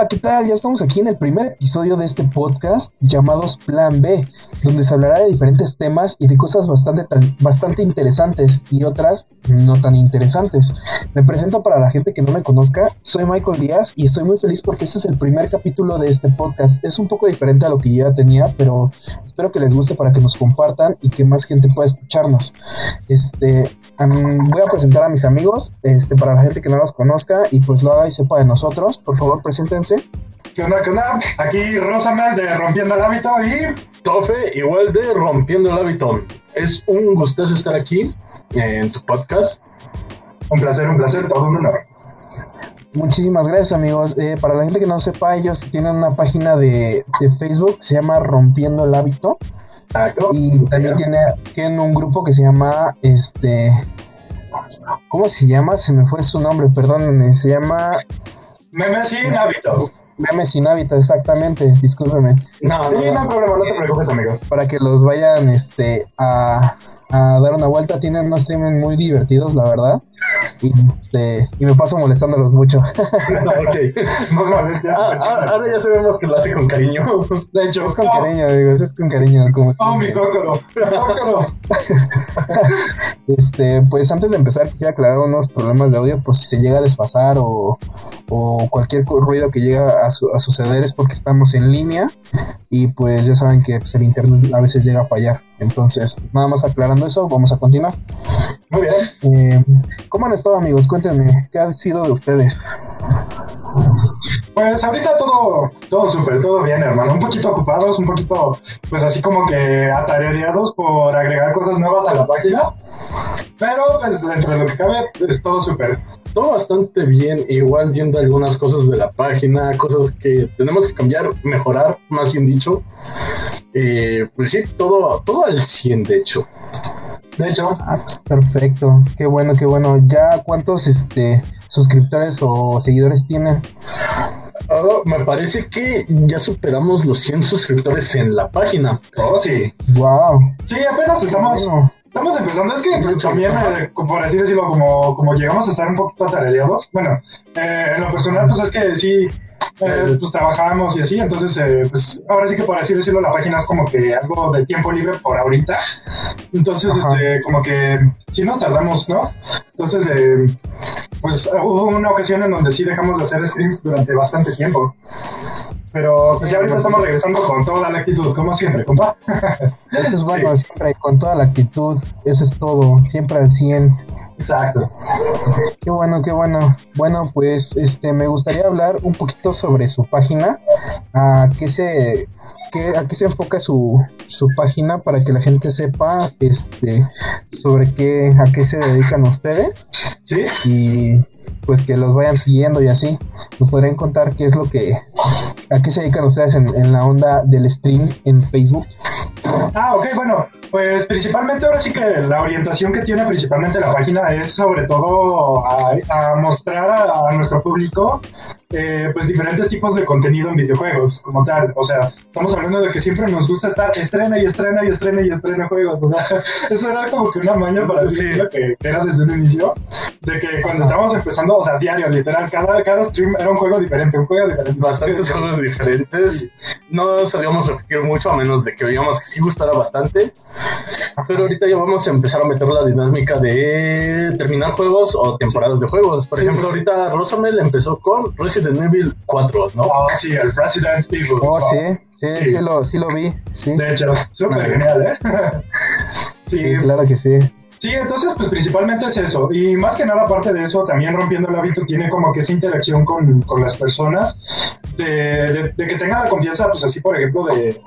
Hola, ¿qué tal? Ya estamos aquí en el primer episodio de este podcast llamados Plan B, donde se hablará de diferentes temas y de cosas bastante, bastante interesantes y otras no tan interesantes. Me presento para la gente que no me conozca, soy Michael Díaz y estoy muy feliz porque este es el primer capítulo de este podcast. Es un poco diferente a lo que yo ya tenía, pero espero que les guste para que nos compartan y que más gente pueda escucharnos. Este, voy a presentar a mis amigos, este, para la gente que no los conozca y pues lo haga y sepa de nosotros. Por favor, preséntense. ¿Qué onda, qué onda? Aquí Rosamel de Rompiendo el Hábito y... Tofe, igual de Rompiendo el Hábito. Es un gustazo estar aquí en tu podcast. Un placer, un placer, todo un honor. Muchísimas gracias amigos. Eh, para la gente que no sepa, ellos tienen una página de, de Facebook, se llama Rompiendo el Hábito. Y también tiene, tienen un grupo que se llama este. ¿Cómo se llama? Se me fue su nombre, perdónenme. Se llama. Memes sin hábito. Memes sin hábito, exactamente. Discúlpeme. No, sí, no, no hay problema, no te preocupes, amigos. Para que los vayan este, a, a dar una vuelta. Tienen unos streaming muy divertidos, la verdad. Y, este, y me paso molestándolos mucho. ok, ah, ah, ahora ya sabemos que lo hace con cariño. De hecho, es con cariño, amigos, es con cariño. Como oh, mi cócoro, cócoro. este, pues antes de empezar, quisiera aclarar unos problemas de audio por si se llega a desfasar o, o cualquier ruido que llega a, suceder es porque estamos en línea y pues ya saben que pues, el internet a veces llega a fallar. Entonces, nada más aclarando eso, vamos a continuar. Muy bien. Eh, ¿Cómo han estado amigos? Cuéntenme, ¿qué ha sido de ustedes? Pues ahorita todo, todo súper, todo bien, hermano. Un poquito ocupados, un poquito, pues así como que atareados por agregar cosas nuevas a la página. Pero pues entre lo que cabe, es todo súper. Todo bastante bien, igual viendo algunas cosas de la página, cosas que tenemos que cambiar, mejorar, más bien dicho. Eh, pues sí, todo, todo al 100 de hecho. De hecho, ah, pues, perfecto. Qué bueno, qué bueno. ¿Ya cuántos este suscriptores o seguidores tienen? Oh, me parece que ya superamos los 100 suscriptores en la página. Oh, sí. Wow. Sí, apenas estamos, estamos empezando. Es que pues, también, eh, por así decirlo, como, como llegamos a estar un poquito atareados. Bueno, eh, en lo personal, pues es que sí eh, pues trabajamos y así, entonces eh, pues ahora sí que por así decirlo la página es como que algo de tiempo libre por ahorita, entonces este como que sí nos tardamos, ¿no? Entonces eh, pues hubo una ocasión en donde sí dejamos de hacer streams durante bastante tiempo. Pero pues ya ahorita estamos regresando con toda la actitud, como siempre, compa. Eso es bueno, siempre con toda la actitud, eso es todo, siempre al 100. Exacto. Qué bueno, qué bueno. Bueno, pues este me gustaría hablar un poquito sobre su página, a qué se qué, a qué se enfoca su, su página para que la gente sepa este sobre qué a qué se dedican ustedes. Sí. Y pues que los vayan siguiendo y así. ¿Me podrían contar qué es lo que a qué se dedican ustedes en, en la onda del stream en Facebook? Ah, ok, bueno, pues principalmente ahora sí que la orientación que tiene principalmente la página es sobre todo a, mostrar a, nuestro público eh, pues diferentes tipos de contenido en videojuegos como tal. O sea, estamos hablando de que siempre nos gusta estar estrena y estrena y estrena y estrena juegos. O sea, eso era como que una maña para decir que era desde un inicio, de que cuando estábamos empezando, o sea, diario, literal, cada, cada stream era un juego diferente, un juego diferente. Bastantes juegos diferentes. No sabíamos repetir mucho a menos de que veíamos que sí gustara bastante. Pero ahorita ya vamos a empezar a meter la dinámica de terminar juegos o temporadas de juegos. Por ejemplo, ahorita Rosamel empezó con Resident Evil 4, ¿no? Oh, sí, el Resident Evil. Oh, sí, sí, sí, lo, sí lo vi. Sí. De hecho, súper genial, ¿eh? sí, claro que sí. Sí, entonces pues principalmente es eso. Y más que nada aparte de eso, también rompiendo el hábito tiene como que esa interacción con, con las personas, de, que tengan la confianza, pues así por ejemplo, de,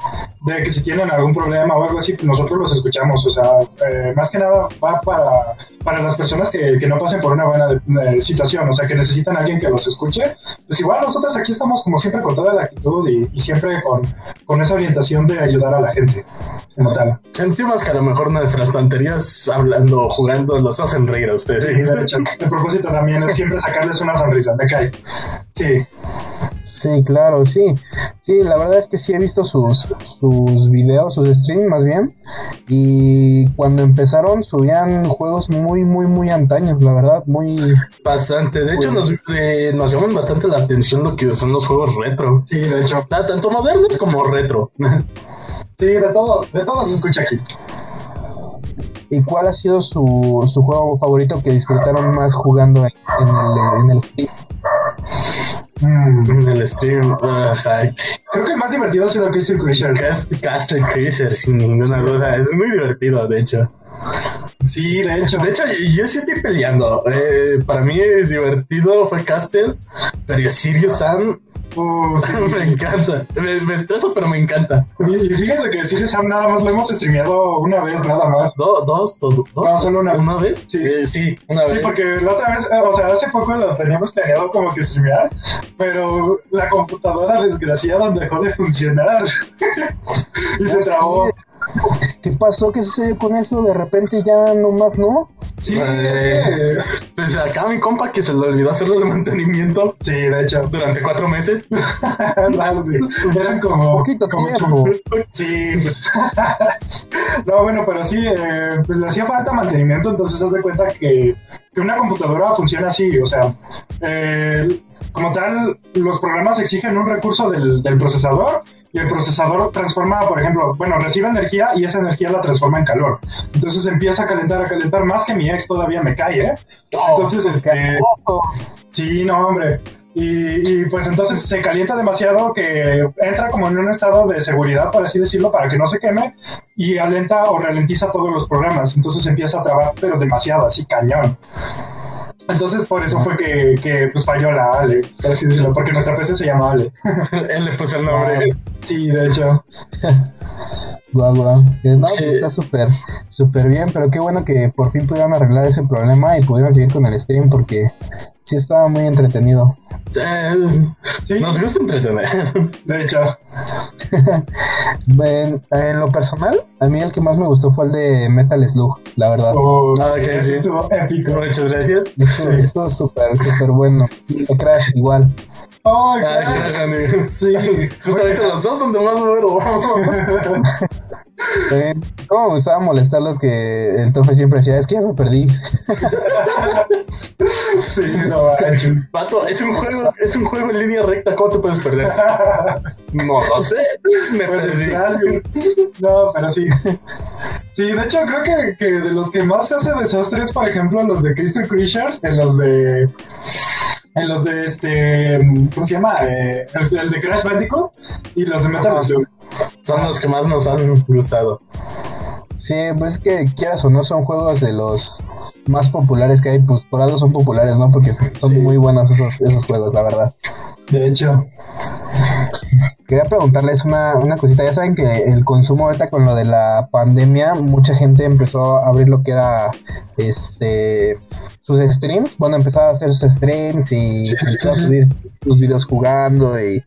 que si tienen algún problema o algo así, nosotros los escuchamos. O sea, eh, más que nada va para, para las personas que, que no pasen por una buena eh, situación, o sea, que necesitan alguien que los escuche. Pues igual nosotros aquí estamos como siempre con toda la actitud y, y siempre con, con esa orientación de ayudar a la gente. Como tal. Sentimos que a lo mejor nuestras tonterías hablan jugando, los hacen reír a ustedes. Sí, de hecho, el propósito también es siempre sacarles una sonrisa, me cae. Sí. Sí, claro, sí. Sí, la verdad es que sí he visto sus, sus videos, sus streams más bien. Y cuando empezaron subían juegos muy, muy, muy antaños, la verdad, muy... Bastante. De hecho, nos, eh, nos llaman bastante la atención lo que son los juegos retro. Sí, de hecho. Ta- Tanto modernos como retro. Sí, de todo, de todo se escucha aquí. ¿Y cuál ha sido su, su juego favorito que disfrutaron más jugando en, en el, en el stream? Mm, En el stream, uh, o sea, Creo que el más divertido ha sido Crusher. Cast- Castle Cruiser, sin ninguna duda. Es muy divertido, de hecho. Sí, de hecho. De hecho, yo sí estoy peleando. Eh, para mí, divertido fue Castle, pero Sirius Sam Sí. me encanta. Me, me estreso, pero me encanta. Y, fíjense que Sirius Sam nada más lo hemos streameado una vez, nada más. Do- ¿Dos o dos? No, solo una vez. vez? Sí. Eh, sí, una Sí, vez. porque la otra vez, eh, o sea, hace poco lo teníamos planeado como que streamear, pero la computadora desgraciada dejó de funcionar y se Ah, trabó. sí. ¿Qué pasó? ¿Qué sucedió con eso? De repente ya nomás no. Sí, Eh, Pues acá mi compa que se le olvidó hacerle el mantenimiento sí, de hecho. durante cuatro meses. Eran como. Poquito como tiempo. Sí, pues. no, bueno, pero sí, eh, pues le hacía falta mantenimiento, entonces haz de cuenta que, que una computadora funciona así, o sea, eh, como tal, los programas exigen un recurso del, del procesador y el procesador transforma, por ejemplo, bueno, recibe energía y esa energía la transforma en calor. Entonces empieza a calentar, a calentar, más que mi ex todavía me cae, ¿eh? Entonces, este. Sí, no, hombre. Y, y, pues entonces se calienta demasiado que entra como en un estado de seguridad, por así decirlo, para que no se queme y alenta o ralentiza todos los programas. Entonces empieza a trabar, pero demasiado, así cañón. Entonces por eso fue que, que pues falló la Ale, por así decirlo, porque nuestra PC se llama Ale. Él le puso el nombre. Sí, de hecho. Guau, guau. Eh, No, Sí. pues está súper, súper bien, pero qué bueno que por fin pudieron arreglar ese problema y pudieron seguir con el stream porque sí estaba muy entretenido. Eh, Sí, nos gusta entretener. de hecho. En, en lo personal, a mí el que más me gustó fue el de Metal Slug, la verdad. Oh, Ah, sí. estuvo épico. Muchas gracias. Estuvo, sí. estuvo súper, súper bueno. El Crash igual. Oh, Ah. Sí, Justamente los dos donde más muero. Eh, ¿Cómo me gustaba molestarlos que el Tofe siempre decía, es que ya me perdí? sí, no manches. Pato, es un juego, es un juego en línea recta, ¿cómo te puedes perder? No lo sé, me Pues, perdí. No, pero sí. Sí, de hecho, creo que, que de los que más se hace desastres, por ejemplo, los de Crystal Creatures, en los de. En los de este. ¿Cómo se llama? Eh, el, el de Crash Bandicoot y los de Metal. Slug. Son los que más nos han gustado. Sí, pues que quieras o no son juegos de los más populares que hay, pues por algo son populares, ¿no? Porque son Sí. muy buenos esos, esos juegos, la verdad. De hecho. Quería preguntarles una, una cosita. Ya saben que el consumo ahorita con lo de la pandemia, mucha gente empezó a abrir lo que era este sus streams. Bueno, empezaba a hacer sus streams y Sí, empezó a subir sus videos jugando y,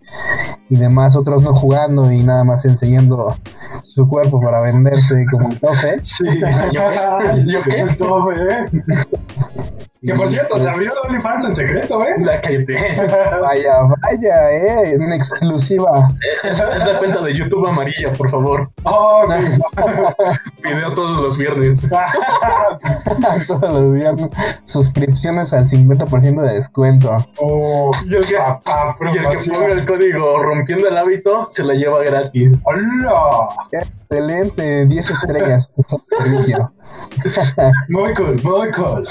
y demás, otros no jugando y nada más enseñando su cuerpo para venderse como un tofe. Sí. ¿Yo qué? ¿Yo qué? No, eh. Que por cierto, se abrió OnlyFans en secreto, ¿eh? La cállate. Vaya, vaya, eh, en exclusiva. Es, es la cuenta de YouTube amarilla, por favor. Oh. Video todos los viernes. Todos los viernes. Suscripciones al 50% de descuento. oh, Y el que, papá, y el que ponga el código rompiendo el hábito se la lleva gratis. ¡Hola! Excelente, 10 estrellas. Muy cool, muy cool.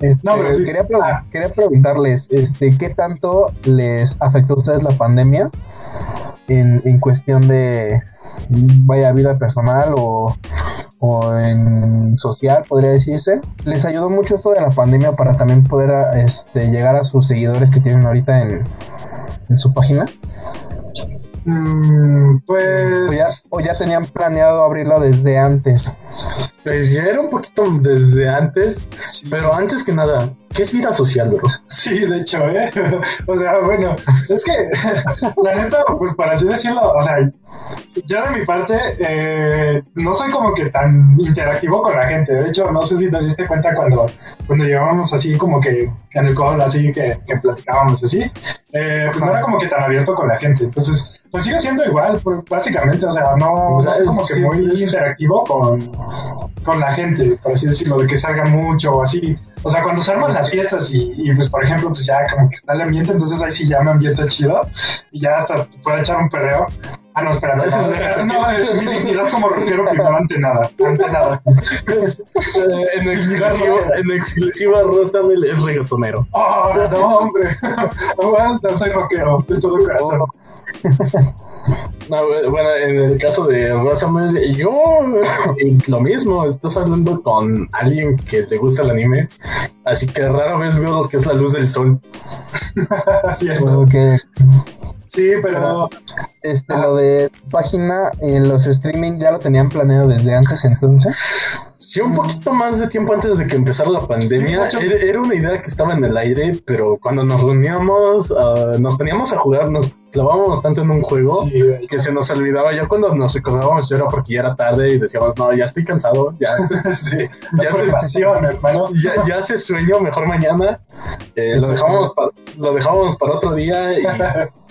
Este, No, pero sí. quería, pre- Ah. quería preguntarles, este, ¿qué tanto les afectó a ustedes la pandemia en, en cuestión de, vaya, vida personal o, o en social, podría decirse? ¿Les ayudó mucho esto de la pandemia para también poder a- este, llegar a sus seguidores que tienen ahorita en, en su página? Mm, pues. ¿O ya, ¿O ya tenían planeado abrirlo desde antes? Pues ya era un poquito desde antes, sí. pero antes que nada, ¿Qué es vida social, bro? Sí, de hecho, ¿eh? O sea, bueno, es que la neta, pues para así decirlo, o sea, yo de mi parte eh, no soy como que tan interactivo con la gente. De hecho, no sé si te diste cuenta cuando, cuando llegábamos así como que en el call, así que, que platicábamos así, eh, pues no era como que tan abierto con la gente. Entonces, pues sigue siendo igual, pues, básicamente, o sea, no, soy como que muy interactivo con, con la gente, por así decirlo, de que salga mucho o así. O sea, cuando se arman las fiestas y, y, pues, por ejemplo, pues ya como que está el ambiente, entonces ahí sí ya me ambiente chido y ya hasta te puedo echar un perreo. Ah, no, espera, no, no, no, mi dignidad como rockero primero ante nada, ante nada. en, exclusiva, en exclusiva, Rosamel es reggaetonero. Oh, no, hombre, aguanta, soy rockero de todo corazón. No, bueno, en el caso de Rosamel, yo lo mismo, estás hablando con alguien que te gusta el anime, así que rara vez veo lo que es la luz del sol. Cierto. Okay. Sí, pero este ah. lo de página en los streaming ya lo tenían planeado desde antes entonces. Sí, un poquito más de tiempo antes de que empezara la pandemia. Sí, era, era, una idea que estaba en el aire, pero cuando nos reuníamos, uh, nos poníamos a jugar, nos clavábamos tanto en un juego sí, que se nos olvidaba. Ya cuando nos recordábamos, yo era porque ya era tarde y decíamos, no, ya estoy cansado, ya, sí, ya, se, pasión, hermano. ya, ya hace sueño, mejor mañana. Eh, lo, dejamos para, lo dejamos para otro día y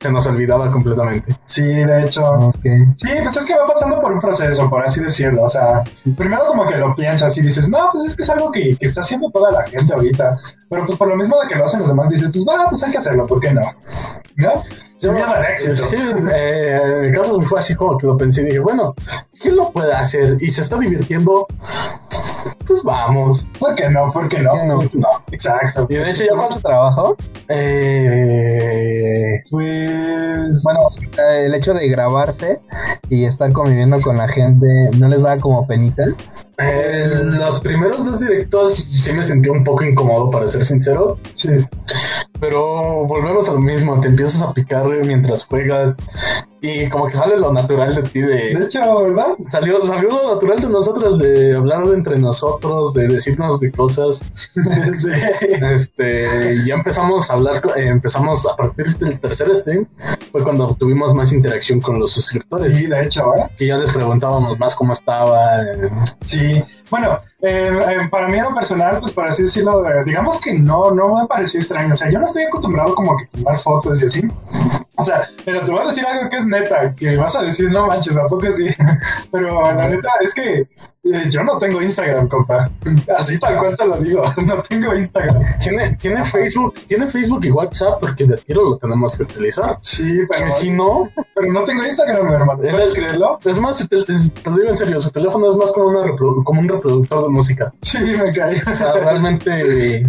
se nos olvidaba completamente. Sí, de hecho. Okay. Sí, pues es que va pasando por un proceso, por así decirlo. O sea, primero como que lo piensas y dices, no, pues es que es algo que, que está haciendo toda la gente ahorita. Pero pues por lo mismo de que lo hacen los demás, dices, pues va, pues hay que hacerlo, ¿por qué no? ¿No? Se me éxito. Sí, eh, en el caso fue así como que lo pensé y dije, bueno, ¿quién lo puede hacer? Y se está divirtiendo. Pues vamos. ¿Por qué no? ¿Por qué no? ¿Por qué no? no? Exacto. Y de hecho, ¿ya cuánto trabajo? Eh, pues. Bueno, el hecho de grabarse y estar conviviendo con la gente, ¿no les da como penita? Eh, los primeros dos directos sí me sentí un poco incómodo, para ser sincero. Sí. Pero volvemos a lo mismo, te empiezas a picar mientras juegas y como que sale lo natural de ti de... De hecho, ¿verdad? Salió, salió lo natural de nosotros, de hablar entre nosotros, de decirnos de cosas. sí. Este, ya empezamos a hablar, eh, empezamos a partir del tercer stream, fue cuando tuvimos más interacción con los suscriptores. Sí, de hecho, ¿eh? Que ya les preguntábamos más cómo estaba. Eh. Sí, bueno, eh, eh, para mí en lo personal, pues por así decirlo, eh, digamos que no, no me pareció extraño. O sea, yo no estoy acostumbrado como a tomar fotos y así. O sea, pero te voy a decir algo que es neta, que vas a decir, no manches, tampoco sí. Pero la neta es que yo no tengo Instagram, compa. Así tal cual te lo digo. No tengo Instagram. Tiene, tiene Facebook, tiene Facebook y WhatsApp porque de tiro lo tenemos que utilizar. Sí, pero si no, pero no tengo Instagram, hermano. ¿Puedes creerlo? Es más, te, te, lo digo en serio, su teléfono es más como, una como un reproductor de música. Sí, me caí. O sea, realmente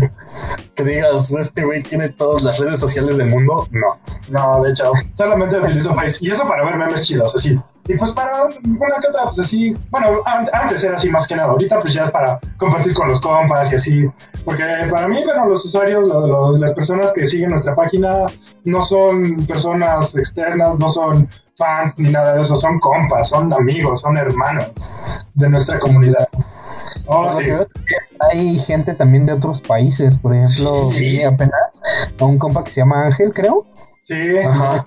que digas, este güey tiene todas las redes sociales del mundo, no. No, de hecho, solamente utilizo Face. Y eso para ver memes chidos, así. Y pues para una que otra, pues así, bueno, antes era así más que nada, ahorita pues ya es para compartir con los compas y así, porque para mí, bueno, los usuarios, los, los, las personas que siguen nuestra página no son personas externas, no son fans ni nada de eso, son compas, son amigos, son hermanos de nuestra sí. comunidad. Oh, sí. Hay gente también de otros países, por ejemplo, Sí, sí. apenas a un compa que se llama Ángel, creo. Sí, Ajá.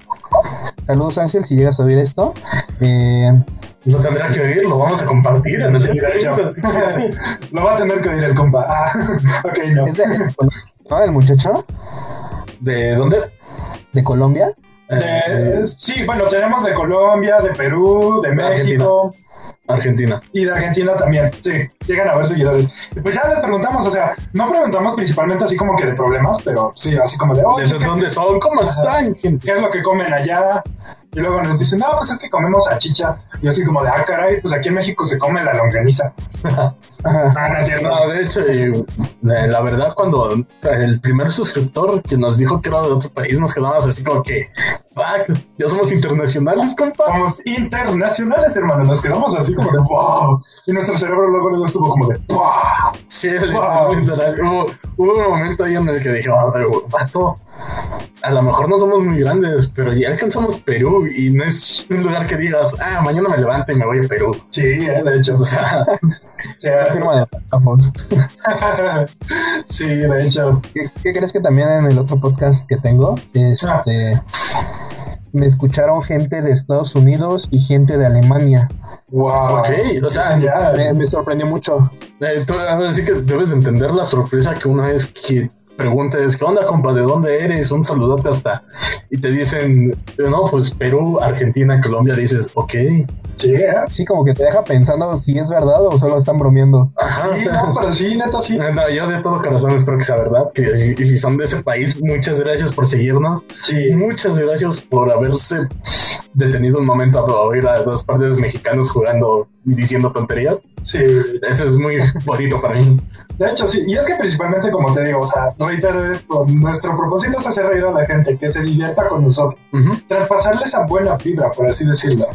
Saludos Ángel, si llegas a oír esto. Eh, Lo tendrá que oír, lo vamos a compartir en el Sí, de hecho. lo va a tener que oír el compa. Ah, ok, no. es de, ¿no? El muchacho ¿De dónde? de Colombia. Eh, sí, bueno, tenemos de Colombia, de Perú, de México Argentina. y de Argentina también. Sí, llegan a ver seguidores. Y pues ya les preguntamos, o sea, no preguntamos principalmente así como que de problemas, pero sí, así como de, ¿De dónde son? ¿Cómo están? ¿qué es lo que comen allá? Y luego nos dicen, no, pues es que comemos salchicha. Y yo así como de, ah, caray, pues aquí en México se come la longaniza. Ah, no es cierto. No, de hecho, y, eh, la verdad, cuando el primer suscriptor que nos dijo que era de otro país, nos quedamos así como que, fuck, ya somos internacionales, compa. Somos internacionales, hermano. Nos quedamos así como de, wow. Y nuestro cerebro luego, luego estuvo como de, wow. Sí, Wow. literal, hubo, hubo un momento ahí en el que dije, "Ah, vato, a lo mejor no somos muy grandes, pero ya alcanzamos Perú y no es un lugar que digas, ah, mañana me levanto y me voy a Perú. Sí, eh, de hecho. O sea, Sí, Firma de sí, de hecho. ¿Qué, qué crees que también en el otro podcast que tengo? Este. Me escucharon gente de Estados Unidos y gente de Alemania. Wow. ok, o sea, Ya, Me, me sorprendió mucho. eh, tú, así que debes de entender la sorpresa que una vez que preguntes, ¿qué onda, compa? ¿De dónde eres? Un saludote hasta. Y te dicen, no, pues Perú, Argentina, Colombia. Dices, ok. Sí, ¿eh? Sí, como que te deja pensando si es verdad o solo están bromeando. Ajá, o Sí, sea, no, pero sí, neta, sí. no, yo de todo corazón espero que sea verdad. Que si, y si son de ese país, muchas gracias por seguirnos. Sí. Muchas gracias por haberse detenido un momento a oír a dos partes mexicanos jugando y diciendo tonterías. Sí, Eso es muy bonito para mí. de hecho sí, y es que principalmente como te digo, o sea, reitero esto, nuestro propósito es hacer reír a la gente, que se divierta con nosotros, Ujú. traspasarle esa buena vibra, por así decirlo.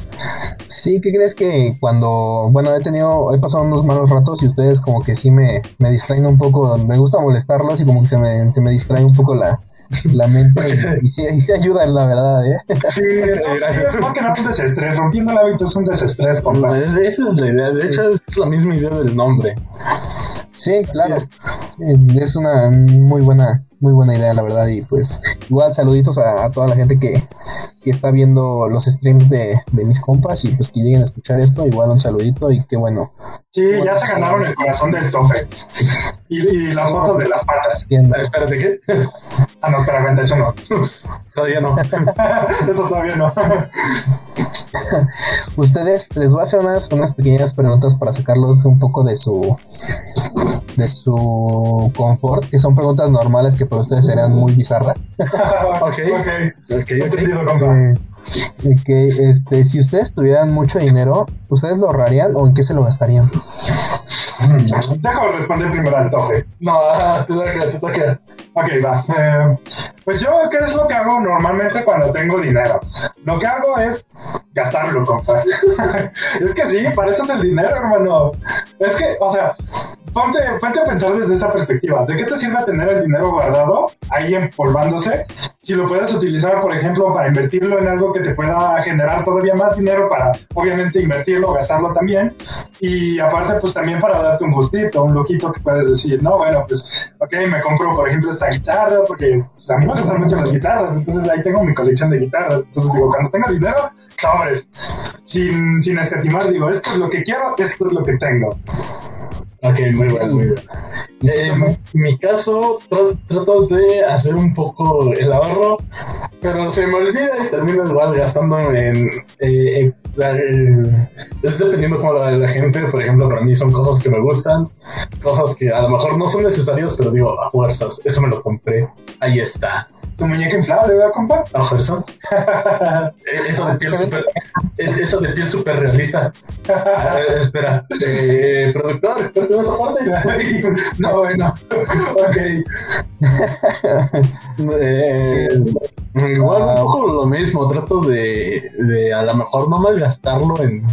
Sí, ¿qué crees que cuando, bueno, he tenido, he pasado unos malos ratos y ustedes como que sí me, me distraen un poco, me gusta molestarlos y como que se me, se me distrae un poco la, la mente y, y sí, y sí ayudan, la verdad, ¿eh? Sí, no, gracias. es más que nada un desestrés, rompiendo el hábito es un desestrés, compa. Es- esa es la idea. De hecho, es la misma idea del nombre. Sí, claro. es. Sí, es una muy buena, muy buena idea, la verdad. Y pues, igual saluditos a, a toda la gente que, que está viendo los streams de, de mis compas y pues que lleguen a escuchar esto. Igual un saludito y qué bueno. Sí, ya se ganaron el corazón del tofe. Y, y las fotos de las patas. Ah, Espérate, ¿qué? Ah, no, espera, vente, eso no. Todavía no. Eso todavía no. Ustedes, les voy a hacer unas, unas pequeñas preguntas para sacarlos un poco de su de su confort, que son preguntas normales que para ustedes serán muy bizarras. ok, Ok, ok, ok. Entendido, compa. Eh, que este, si ustedes tuvieran mucho dinero, ¿ustedes lo ahorrarían o en qué se lo gastarían? Déjame responder primero al tofe. No, te toca, te toca. Ok, va. Eh, pues yo, ¿qué es lo que hago normalmente cuando tengo dinero? Lo que hago es gastarlo, compa. es que sí, para eso es el dinero, hermano. Es que, o sea, ponte, ponte a pensar desde esa perspectiva. ¿De qué te sirve tener el dinero guardado ahí empolvándose? Si lo puedes utilizar, por ejemplo, para invertirlo en algo que te pueda generar todavía más dinero para, obviamente, invertirlo, gastarlo también. Y aparte, pues también para darte un gustito, un loquito que puedes decir, no, bueno, pues, ok, me compro, por ejemplo, esta guitarra, porque pues, a mí me gustan mucho las guitarras, entonces ahí tengo mi colección de guitarras. Entonces digo, cuando tenga dinero, sobres. Sin, sin escatimar, digo, esto es lo que quiero, esto es lo que tengo. Ok, muy bueno, muy. Eh, en mi caso, tra- trato de hacer un poco el ahorro, pero se me olvida y termino igual gastando en. eh, en- eh, es dependiendo como la, la gente, por ejemplo, para mí son cosas que me gustan, cosas que a lo mejor no son necesarias, pero digo, a fuerzas, eso me lo compré, ahí está, Tu muñeca inflable, ¿verdad, compa? Eh, Eso de piel super, es- eso de piel super realista. Eh, espera, eh, productor, ¿cuánto esa parte? no, bueno. ok. Eh, igual un poco lo mismo, trato de, de a lo mejor no malgastarlo en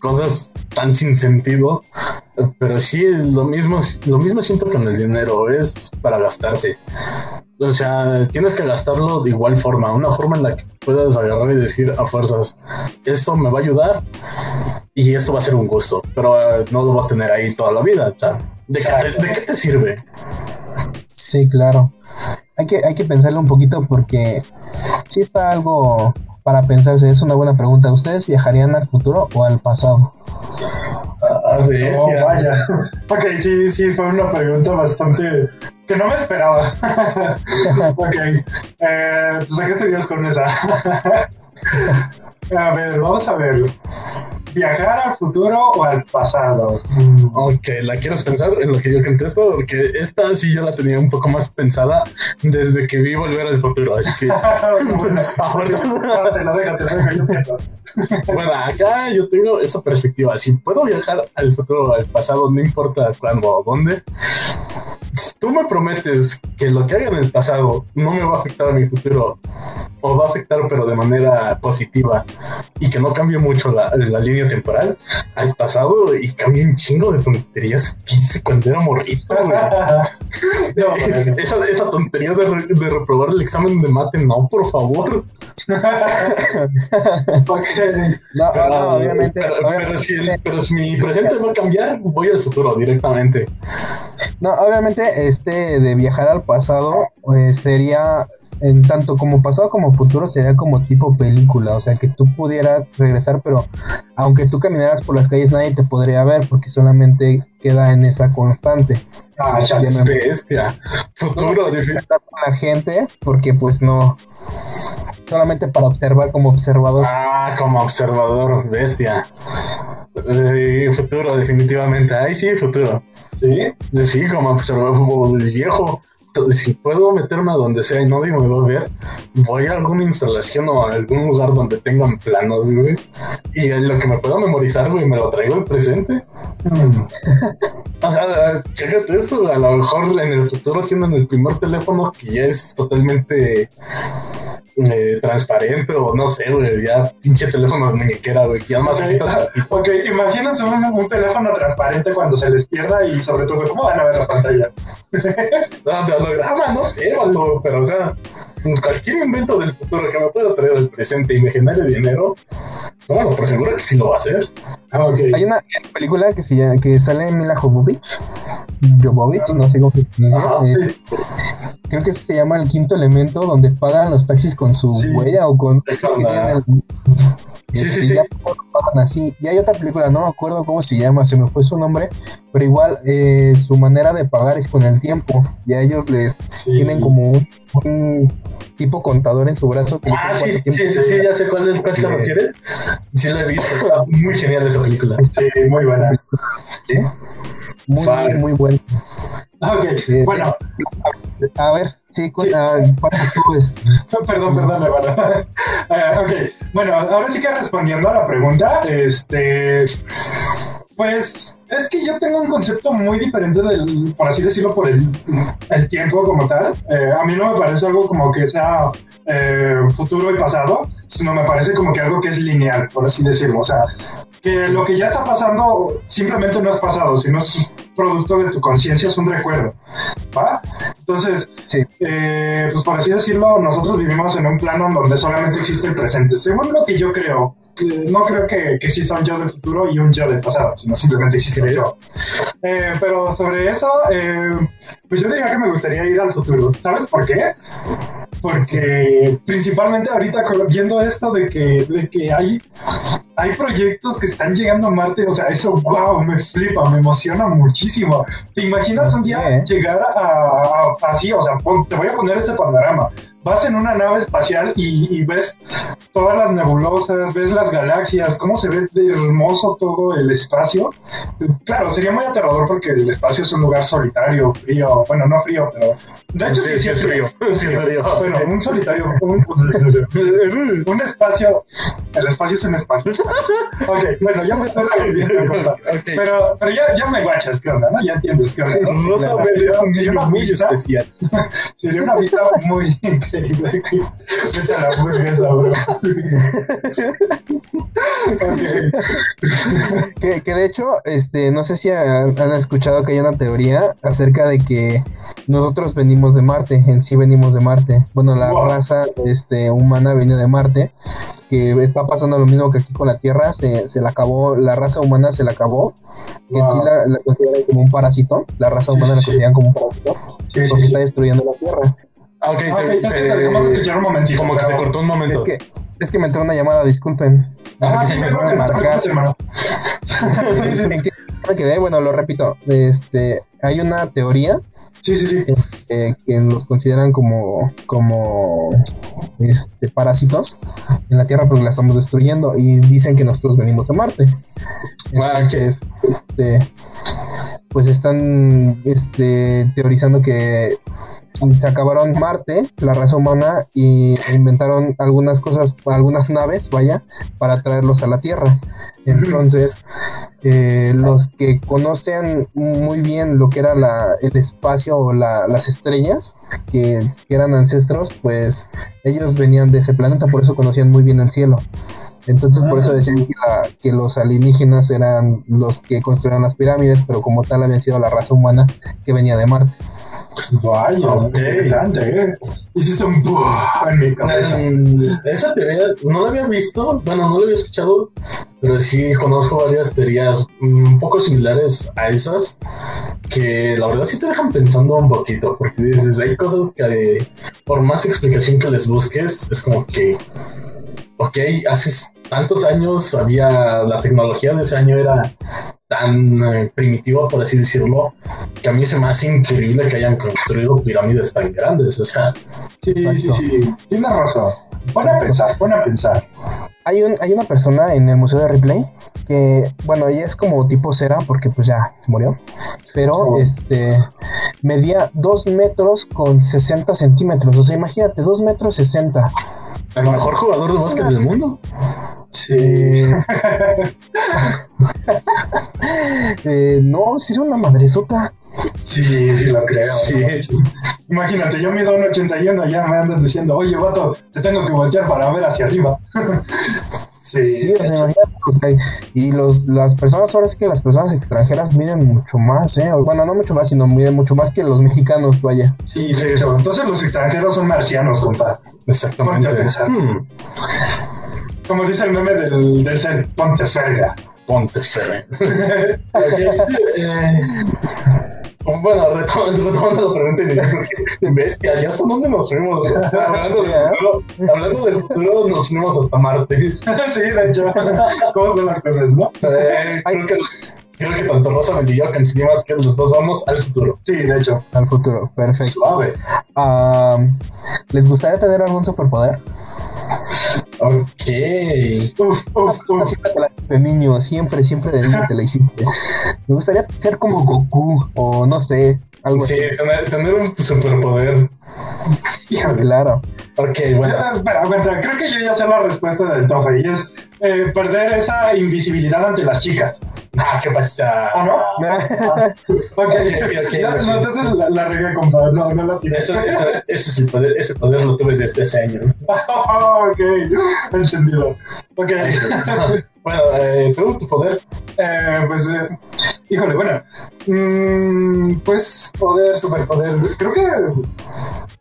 cosas tan sin sentido, pero sí lo mismo, lo mismo siento con el dinero, es para gastarse. O sea, tienes que gastarlo de igual forma, una forma en la que puedas agarrar y decir a fuerzas, esto me va a ayudar y esto va a ser un gusto, pero eh, no lo voy a tener ahí toda la vida. o sea, ¿de, qué te, ¿De qué te sirve? Sí, claro. Hay que, hay que pensarlo un poquito porque sí está algo para pensarse. Es una buena pregunta. ¿Ustedes viajarían al futuro o al pasado? Ah, bestia. Oh, vaya. Ok, sí, sí, fue una pregunta bastante que no me esperaba. ok, eh, pues aquí estoy con esa. a ver, vamos a ver. ¿Viajar al futuro o al pasado? Mm, Ok, ¿la quieres pensar en lo que yo contesto? Porque esta sí yo la tenía un poco más pensada desde que vi Volver al Futuro. Así que, bueno, bueno, acá yo tengo esa perspectiva. Si puedo viajar al futuro o al pasado, no importa cuándo o dónde. Tú me prometes que lo que haga en el pasado no me va a afectar a mi futuro o va a afectar, pero de manera positiva, y que no cambie mucho la, línea temporal al pasado y cambie un chingo de tonterías que hice cuando era morrito, esa, tontería de, reprobar el examen de mate, no, por favor. obviamente, pero, si pero si mi presente va a cambiar, voy al futuro directamente. No, obviamente, este de viajar al pasado eh, sería en tanto como pasado como futuro sería como tipo película, o sea que tú pudieras regresar, pero aunque tú caminaras por las calles nadie te podría ver porque solamente queda en esa constante. Ah, ya bestia. Futuro, la gente porque pues no solamente para observar como observador. Ah, como observador, bestia. Eh, futuro, definitivamente. Ay, sí, futuro. Sí, sí, como observador como viejo si puedo meterme a donde sea y nadie me va a ver, voy a alguna instalación o a algún lugar donde tengan planos, güey. Y lo que me pueda memorizar, güey, me lo traigo al presente. Mm. o sea, chécate esto, a lo mejor en el futuro tienen el primer teléfono que ya es totalmente eh, transparente o no sé, güey, ya pinche teléfono de muñequera, güey, ya más okay. ok, imagínense un, un, teléfono transparente cuando se les pierda y sobre todo, ¿cómo van a ver la pantalla? no, holograma, no sé, pero o sea, cualquier invento del futuro que me pueda traer al presente y me genere dinero, bueno, por seguro que sí lo va a hacer. Ah, Hay una película que, se llama, que sale en Mila Jovovich, Jovovich, no sé cómo. Eh, creo que se llama El Quinto Elemento, donde pagan los taxis con su huella o con... Sí, sí, sí. así. Y hay otra película, no me acuerdo cómo se llama, se me fue su nombre, pero igual eh, su manera de pagar es con el tiempo. Y a ellos les tienen como un, tipo contador en su brazo. Que ah, sí, sí, sí, sí, ya sé cuál es, cuál te refieres. Sí, la he visto, está muy genial esa película. Sí, muy buena. ¿Sí? Muy, muy, buena. Ok, bueno. A ver, sí, sí. pues. Perdón, perdón, uh, ok, bueno, ahora sí que respondiendo a la pregunta, este. Pues es que yo tengo un concepto muy diferente del, por así decirlo, por el, el tiempo como tal. Eh, a mí no me parece algo como que sea eh, futuro y pasado, sino me parece como que algo que es lineal, por así decirlo. O sea, que lo que ya está pasando simplemente no es pasado, sino es producto de tu conciencia, es un recuerdo. ¿va? Entonces, eh, pues por así decirlo, nosotros vivimos en un plano donde solamente existe el presente. Según lo que yo creo, eh, no creo que, exista un yo del futuro y un yo del pasado, sino simplemente existe el yo. Eh, pero sobre eso, pues yo diría que me gustaría ir al futuro. ¿Sabes por qué? Porque principalmente ahorita viendo esto de que, de que hay hay proyectos que están llegando a Marte, o sea, eso, wow, me flipa, me emociona muchísimo. ¿Te imaginas un día ¿eh? llegar a, así, o sea, te voy a poner este panorama? Vas en una nave espacial y, ves todas las nebulosas, ves las galaxias, cómo se ve de hermoso todo el espacio. Claro, sería muy aterrador porque el espacio es un lugar solitario, frío, bueno, no frío, pero de hecho sí, sí, es frío. Sí, es frío. Bueno, un solitario, un, un espacio, el espacio es un espacio ok, bueno, ya me estoy revolviendo, okay. Pero, pero ya, ya me guachas, ¿qué onda? ¿no? Ya entiendes qué onda. Sí, ¿no? Rosa es un sería una muy vista, especial. sería una vista muy Vete a la hamburguesa, bro. okay. que, que de hecho, este, no sé si han, han escuchado que hay una teoría acerca de que nosotros venimos de Marte, en sí venimos de Marte. Bueno, la wow. raza este, humana viene de Marte, que está pasando lo mismo que aquí con la Tierra, se, se la acabó, la raza humana se la acabó, que en sí la, la, consideran como un parásito, la raza humana la consideran como un parásito, porque está destruyendo la Tierra. Ah, ok, okay se, se, dejamos escuchar un momentito. Como que se cortó un momento. Es que, es que me entró una llamada, disculpen. Ah, sí, me hermano. sí, sí. Me quedé, bueno, lo repito, este, hay una teoría Sí, sí, sí. Eh, que nos consideran como, como este, parásitos en la Tierra porque la estamos destruyendo y dicen que nosotros venimos de Marte. Entonces, este, pues están este, teorizando que se acabaron Marte, la raza humana, y inventaron algunas cosas, algunas naves, vaya, para traerlos a la Tierra. Entonces, eh, los que conocen muy bien lo que era la, el espacio o la, las estrellas, que, que eran ancestros, pues ellos venían de ese planeta, por eso conocían muy bien el cielo. Entonces, por eso decían que, la- que los alienígenas eran los que construyeron las pirámides, pero como tal habían sido la raza humana que venía de Marte. Vaya, Ok. interesante, ¿eh? Hiciste un en mi cabeza. Mm, Esa teoría no la había visto, bueno, no la había escuchado, pero sí conozco varias teorías un poco similares a esas que la verdad sí te dejan pensando un poquito, porque dices, hay cosas que por más explicación que les busques, es como que, ok, hace tantos años había, la tecnología de ese año era tan eh, primitiva, por así decirlo, que a mí se me hace increíble que hayan construido pirámides tan grandes, o sea, Sí, sí, Exacto. sí. Tienes razón. Pon a pensar, pon a pensar. Hay, un, hay una persona en el Museo de Ripley que, bueno, ella es como tipo cera porque pues ya se murió, pero Oh. este medía 2 metros con 60 centímetros, o sea, imagínate, 2 metros 60. el mejor jugador de básquet del mundo. Sí. Eh, no, sería una madresota. Sí, sí lo creo. Sí. no. Imagínate, yo mido un 81 y ya me andan diciendo, oye, vato, te tengo que voltear para ver hacia arriba. sí, Sí, o sea, imagínate. Y los, las personas, ahora es que las personas extranjeras miden mucho más, ¿eh? Bueno, no mucho más, sino miden mucho más que los mexicanos, vaya. sí, hecho. Entonces los extranjeros son marcianos, compa. Exactamente. Ponte a pensar. Hmm, Como dice el meme del, del ser, ponte ferga. ponte fe. Ok, sí, eh, bueno, retomando, retomando la pregunta inicial, bestia, ¿ya hasta dónde nos fuimos? Hablando del futuro, hablando del futuro, nos fuimos hasta Marte. sí, de hecho. ¿Cómo son las cosas, no? Eh, creo, que, creo que tanto Rosa y yo coincidimos que los dos vamos al futuro. Sí, de hecho. Al futuro, perfecto. Suave. Ah, ¿Les gustaría tener algún superpoder? Ok. Uf, uf, uf. Siempre te la- de niño, siempre, siempre de niño te la hiciste. Me gustaría ser como Goku o no sé, algo Sí, así. tener, tener un superpoder. Híjole. Claro. Ok, bueno. Aguanta, creo que yo ya sé la respuesta del tofe y es eh, perder esa invisibilidad ante las chicas. Ah, ¿qué pasa? ¿Ah, no? Ah, ok, no, entonces la, la regué, compadre. No, no la tiré. Eso, eso- ese, es el poder, ese poder lo tuve desde hace años. ok, entendido. Ok. Bueno, eh, tú, tu poder. Eh, pues, eh, híjole, bueno. Mm, pues, poder, superpoder. Creo que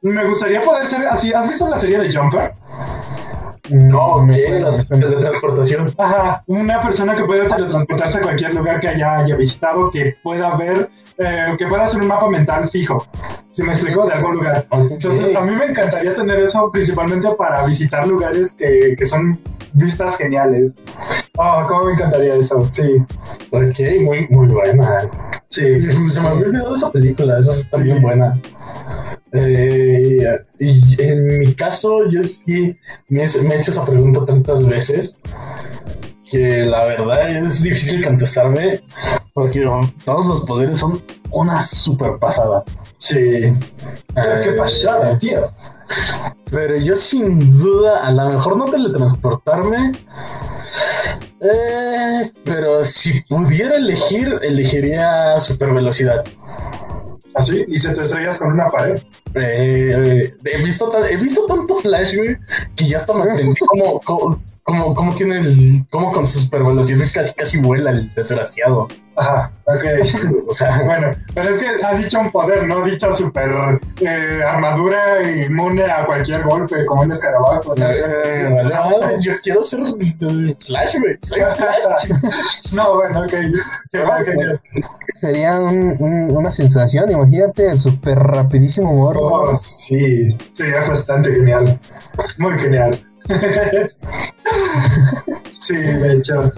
me gustaría poder ser así. ¿Has visto la serie de Jumper? No, me suena, me suena. teletransportación. Ajá, una persona que pueda teletransportarse a cualquier lugar que haya, haya visitado, que pueda ver, eh, que pueda hacer un mapa mental fijo. Si me explico, de algún lugar. Entonces, a mí me encantaría tener eso principalmente para visitar lugares que, que son vistas geniales. Oh, cómo me encantaría eso, sí. Ok, muy, muy buena. Sí, Se me había olvidado esa película, esa está Sí. bien buena. Eh, y en mi caso, yo sí me, he- me he hecho esa pregunta tantas veces que la verdad es difícil contestarme porque todos los poderes son una super pasada. sí. Pero qué Eh, pasada, tío. Pero yo sin duda, a lo mejor no teletransportarme. Eh, pero si pudiera elegir, elegiría super velocidad. Así, y se te estrellas con una pared. Eh, he, visto he visto tanto Flash, güey, que ya hasta me entendí cómo, cómo, cómo tiene el. cómo con su super velocidad casi casi vuela el desgraciado. Ajá, ok. O sea, Bueno, pero es que ha dicho un poder, no ha dicho super eh, armadura inmune a cualquier golpe, como un escarabajo. no eh, yo quiero ser Flash, güey. No, bueno, ok. Qué va, qué bien. Sería un- un- una sensación, imagínate, el súper rapidísimo morro. Oh, sí, sí, es bastante genial. Muy genial. sí, de hecho.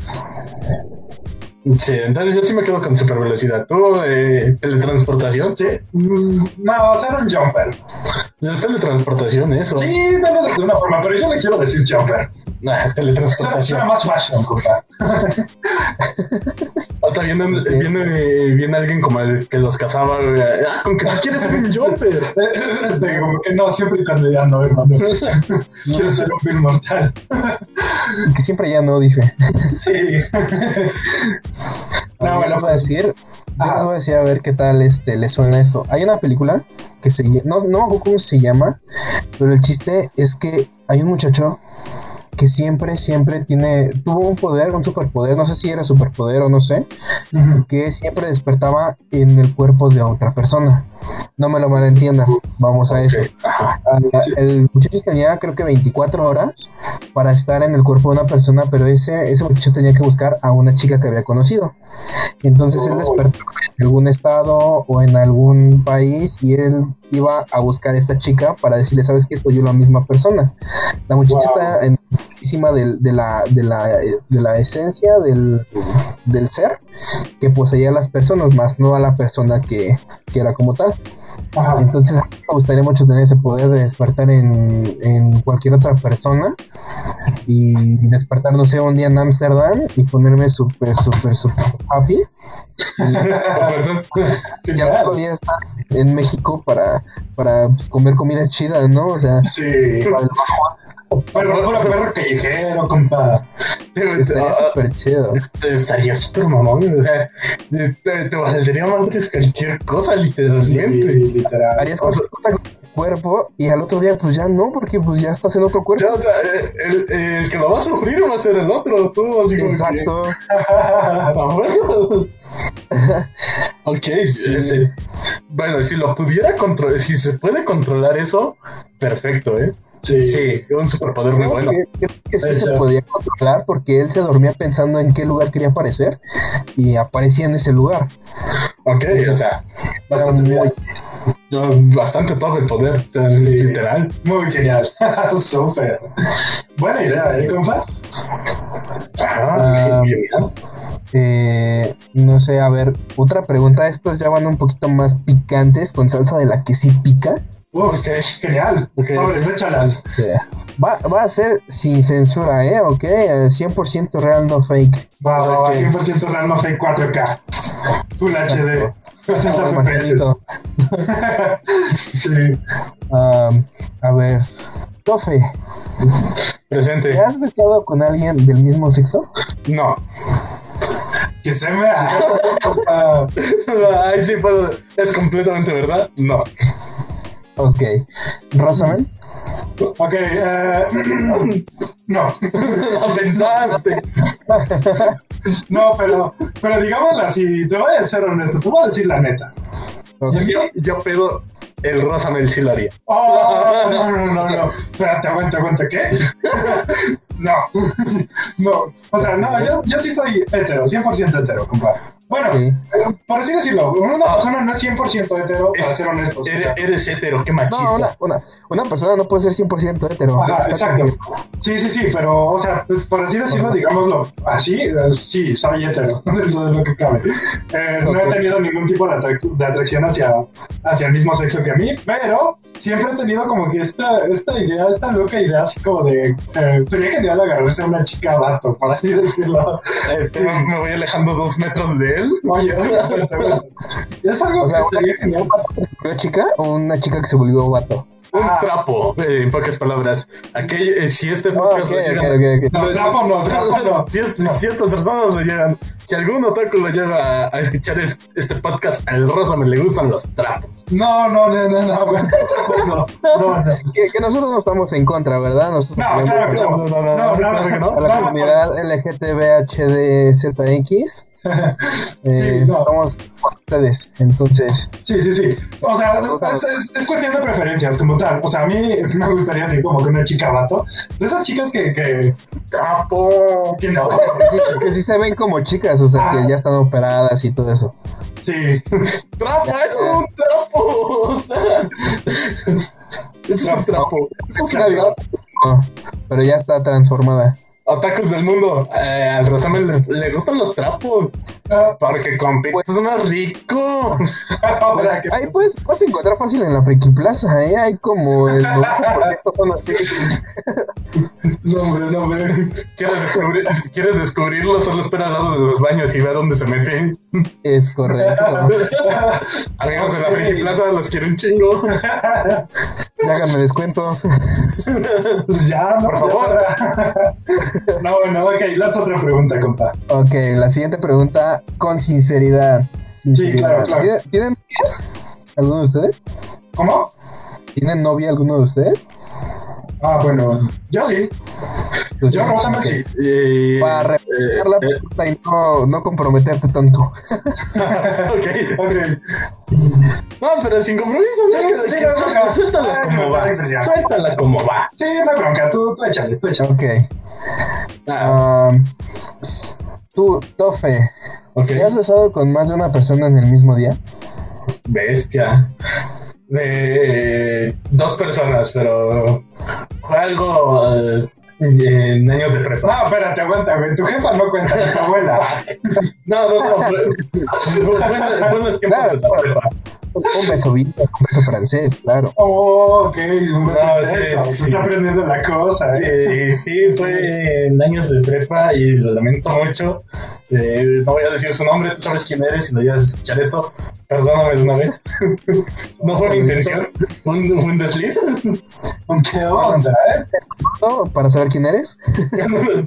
Sí, entonces yo sí me quedo con super velocidad. Tú, eh, teletransportación. Sí. Mm, No, ser un jumper. Es teletransportación, eso. Sí, de una forma, pero yo le quiero decir jumper. Nah, Suena, teletransportación. suena más fashion, compa. Hasta viene, viene, viene alguien como el que los cazaba, ah, con que tú quieres ser un jumper. Este, como que no, siempre cuando ya no, hermano. Quiero ser un inmortal. que siempre ya no, dice. Sí. no, bueno, les voy a decir, yo les voy a decir a ver qué tal este le suena esto. Hay una película que se no, no me acuerdo cómo se llama, pero el chiste es que hay un muchacho que siempre, siempre tiene, tuvo un poder, un superpoder, no sé si era superpoder o no sé, que siempre despertaba en el cuerpo de otra persona. No me lo malentiendan, vamos a eso. El muchacho tenía creo que 24 horas para estar en el cuerpo de una persona, pero ese, ese muchacho tenía que buscar a una chica que había conocido. Entonces él oh. despertó en algún estado o en algún país y él iba a buscar a esta chica para decirle, ¿sabes qué? Soy yo la misma persona. La muchacha está en de, de, la, de, la, de la esencia del, del ser que poseía a las personas, más no a la persona que, que era como tal. Entonces, me gustaría mucho tener ese poder de despertar en, en cualquier otra persona y despertar, no sé, un día en Ámsterdam y ponerme súper, súper, súper happy. Y ya otro día estar en México para, para pues, comer comida chida, ¿no? O sea, sí. Perro, puro perro callejero, compa. Estaría súper chido. Estaría súper mamón. O sea, te, te valdría madres cualquier cosa, literalmente. Sí, literal. Harías cosas con tu cuerpo y al otro día, pues ya no, porque pues ya estás en otro cuerpo. Ya, o sea, el, el, que lo va a sufrir va a ser el otro, tú, así Exacto. ok, sí, sí. Bueno, si lo pudiera controlar, si se puede controlar eso, perfecto, ¿eh? Sí, sí, un superpoder muy bueno. Que, sí se podía controlar porque él se dormía pensando en qué lugar quería aparecer y aparecía en ese lugar. Ok, o sea, bastante, muy... bastante todo el poder, o sea, literal. Muy genial, súper. Buena idea, ¿eh, compa? Ah, genial. Eh, no sé, a ver, otra pregunta. Estas ya van un poquito más picantes con salsa de la que sí pica. Uf, qué genial. Okay. Sobres, échalas. Va, va, a ser sin censura, ¿eh? Ok, 100% real, no fake. Va, va, va, 100% real, no fake 4K. Full HD. 60 FPS. sí. Um, a ver, Tofe. Presente. ¿Has estado con alguien del mismo sexo? No. Que se me. Ay, sí, puedo. Es completamente verdad. No. Ok. Rosamel. Ok, uh, no. pensaste. no, pero, pero digámoslo así, te voy a ser honesto, te voy a decir la neta. Okay. Yo, yo pedo el Rosamel sí lo haría. Oh, no, no, no, no. Espérate, aguanta, aguanta, ¿qué? No, no. O sea, no, yo, yo sí soy hetero, 100% hetero, compadre. Bueno, eh, por así decirlo, una ah. persona no es 100% hetero, para ser honesto. Eres, eres, hetero, qué machista. No, una, una, una, persona no puede ser 100% hetero. Ajá, exacto. Sí, sí, sí, pero, o sea, pues, por así decirlo, digámoslo así, eh, sí, soy hetero, dentro de lo que cabe. Eh, no he tenido ningún tipo de, de, atracción hacia, hacia el mismo sexo que a mí, pero siempre he tenido como que esta, esta idea, esta loca idea así como de, eh, sería genial agarrarse a una chica vato, por así decirlo. Este, sí. Me voy alejando dos metros de él Oye, Es algo o sea, que sería genial. ¿Una chica o una chica que se volvió vato? Un ah. trapo, eh, en pocas palabras. Aquel, eh, si este podcast okay, lo okay, okay, No, trapo no, trapo no. Si, es, no. si estas personas lo llegan, si algún otaku lo lleva a, a escuchar es, este podcast, al Rosa me le gustan los trapos. No, no, no, no, no. no, no, que, que, nosotros no estamos en contra, ¿verdad? Nosotros no, claro, no, no, no, no, no, no, a la comunidad LGTBHDZX eh, sí, no. Estamos ustedes, entonces. Sí, sí, sí. O sea, es, es, es, cuestión de preferencias como tal. O sea, a mí me gustaría ser como que una chica vato. De esas chicas que. que trapo. Que no. Que sí, que sí se ven como chicas, o sea, ah. que ya están operadas y todo eso. Sí. trapo, es un trapo. O sea. Es un trapo. Es un trapo. No, pero ya está transformada. Otakus del mundo. Eh, al Rosamel le, le gustan los trapos. Ah, Porque con pito es más rico. Pues, ahí puedes, puedes encontrar fácil en la Friki Plaza, ¿eh? Hay como el 90% son así. No, hombre, no, hombre. ¿Quieres, descubrir- si quieres descubrirlo, solo espera al lado de los baños y ve a dónde se mete. Es correcto. Amigos de la Friki Plaza, los quiero un chingo. Ya háganme descuentos. Pues ya, no, Por favor. ya. No, bueno, ok, lanza otra pregunta, compa. Ok, la siguiente pregunta con sinceridad. Sinceridad. claro, claro. ¿Tienen- ¿Tienen novia? ¿Alguno de ustedes? ¿Cómo? ¿Tienen novia alguno de ustedes? Ah, bueno, yo sí. Pues Yo, Rosana, sí. Y- Para refrescar la eh, eh, pregunta y no, no comprometerte tanto. ok. Ok. No, pero sin compromiso, ¿no? Sí, Que- que. Suéltala Ay, como no, va. Suéltala como va. Sí, no bronca, tú, tú échale, tú échale. Ok. Ah, Um, tú, Tofe. ¿te has besado con más de una persona en el mismo día? Bestia. De dos personas, pero fue algo eh, en años de prepa. No, espérate, aguanta, güey. Tu jefa no cuenta, tu abuela. No, no, no. fue- fue- fue prepa. Un beso un beso francés, claro. Oh, ok, un beso No, intenso. sí, Se sí. está aprendiendo la cosa, eh. Eh, sí, fue en años de prepa y lo lamento mucho. Eh, no voy a decir su nombre, tú sabes quién eres y lo llegas a escuchar esto. Perdóname de una vez. no fue mi intención, un, un desliz. ¿Qué onda, eh? ¿No? ¿Para saber quién eres?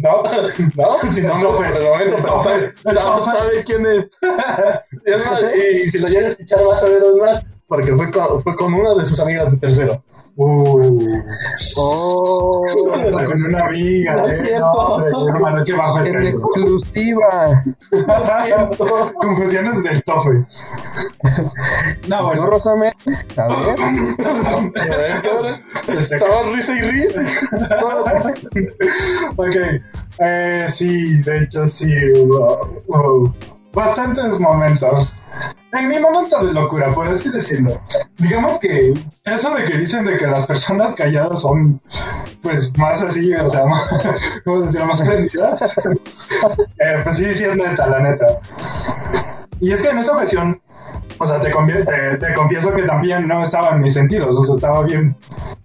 no, no, si no, no fue el momento, pero sabe, sabe, sabe quién es. Y si lo llegas a escuchar vas a ver porque fue con, fue con una de sus amigas de tercero. Uh, Oh, con una amiga, Lo eh. No, hombre, hermano, qué bajo es en exclusiva. Confusiones del tope. No, ¿Tú, bueno. Rosame? A ver. A ver, cabrón, Estaba risa y risa. Ok. Eh, sí, de hecho, sí. bastantes momentos. En mi momento de locura, por así decirlo. Digamos que eso de que dicen de que las personas calladas son, pues, más así, o sea, ¿cómo decirlo? Más aprendidas. Eh, pues sí, sí es neta, la neta. Y es que en esa ocasión, o sea, te, te, te confieso que también no estaba en mis sentidos, o sea, estaba bien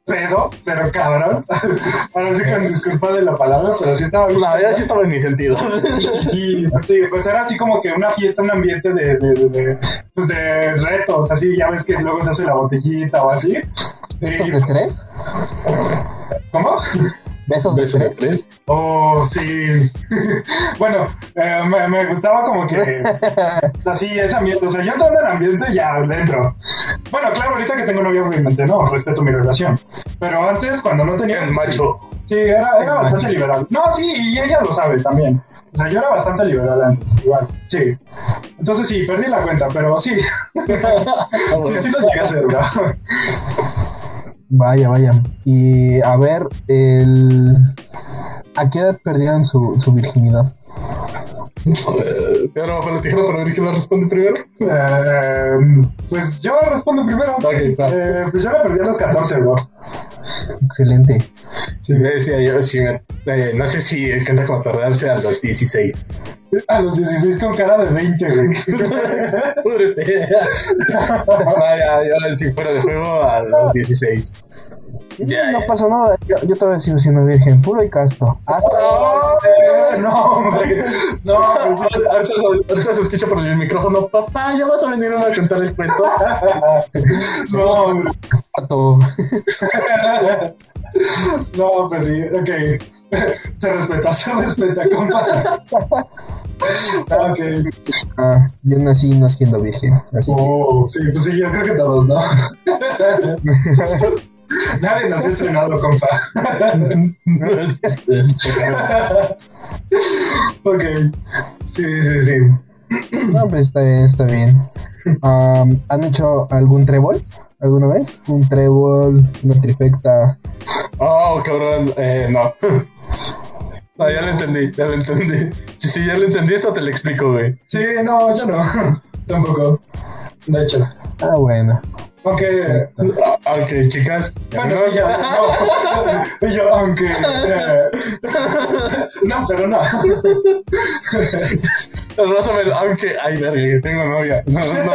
pedo, pero cabrón. Ahora sí con disculpa de la palabra, pero sí estaba bien. La verdad sí estaba en mi sentido. Sí, sí, pues era así como que una fiesta, un ambiente de, de, de, de, pues de retos, así, ya ves que luego se hace la botellita o así. ¿Besos Y, de pues, tres? ¿Cómo? ¿Besos de Beso de tres? tres. Oh, sí. bueno, eh, me, me gustaba como que así ese ambiente. O sea, yo en el ambiente ya dentro. Bueno, claro, ahorita que tengo novia, obviamente no, respeto mi relación. Pero antes, cuando no tenía. El macho. Sí, era, era bastante liberal. No, sí, y ella lo sabe también. O sea, yo era bastante liberal antes, igual. Sí. Entonces sí, perdí la cuenta, pero sí. sí, sí lo llegué a hacer, ¿no? Vaya, vaya. Y a ver, el... ¿a qué edad perdieron su, su virginidad? Eh, Ahora bajo la tijera para ver quién la responde primero. Eh, pues yo respondo primero. Ok, va. Eh, pues yo la perdí a los 14, bro. Excelente. Sí, me decía yo, sí, me- eh, no sé si cuenta como tardarse a los 16. A los 16 con cara de 20, güey. Púdrete. Ya, ya, si fuera de juego a los 16. No ya. pasa nada. Yo, yo todavía sigo siendo virgen, puro y casto. Hasta No, no, hombre. No, Ahorita, se escucha por el micrófono, papá, ya vas a venir a contar el cuento. no. No, pues sí, ok. Se respeta, se respeta, compa. Ok. Ah, yo nací no siendo virgen. Así que Oh, sí, pues sí, yo creo que todos, ¿no? Nadie nació estrenado, compa. ok. Sí, sí, sí. No, pues está bien, está bien. ¿Han hecho algún trébol alguna vez? Un trébol, una trifecta. Oh, cabrón, eh, no. No, ya lo entendí, ya lo entendí. Sí, sí, ya lo entendí, esta te lo explico, güey. Sí, no, yo no. Tampoco. De hecho. Ah, bueno. Aunque. Aunque, chicas. Bueno, sí, ya, no. Y yo, aunque. eh, no, pero no. Vas a ver, aunque. Ay, verga, que tengo novia. No, no,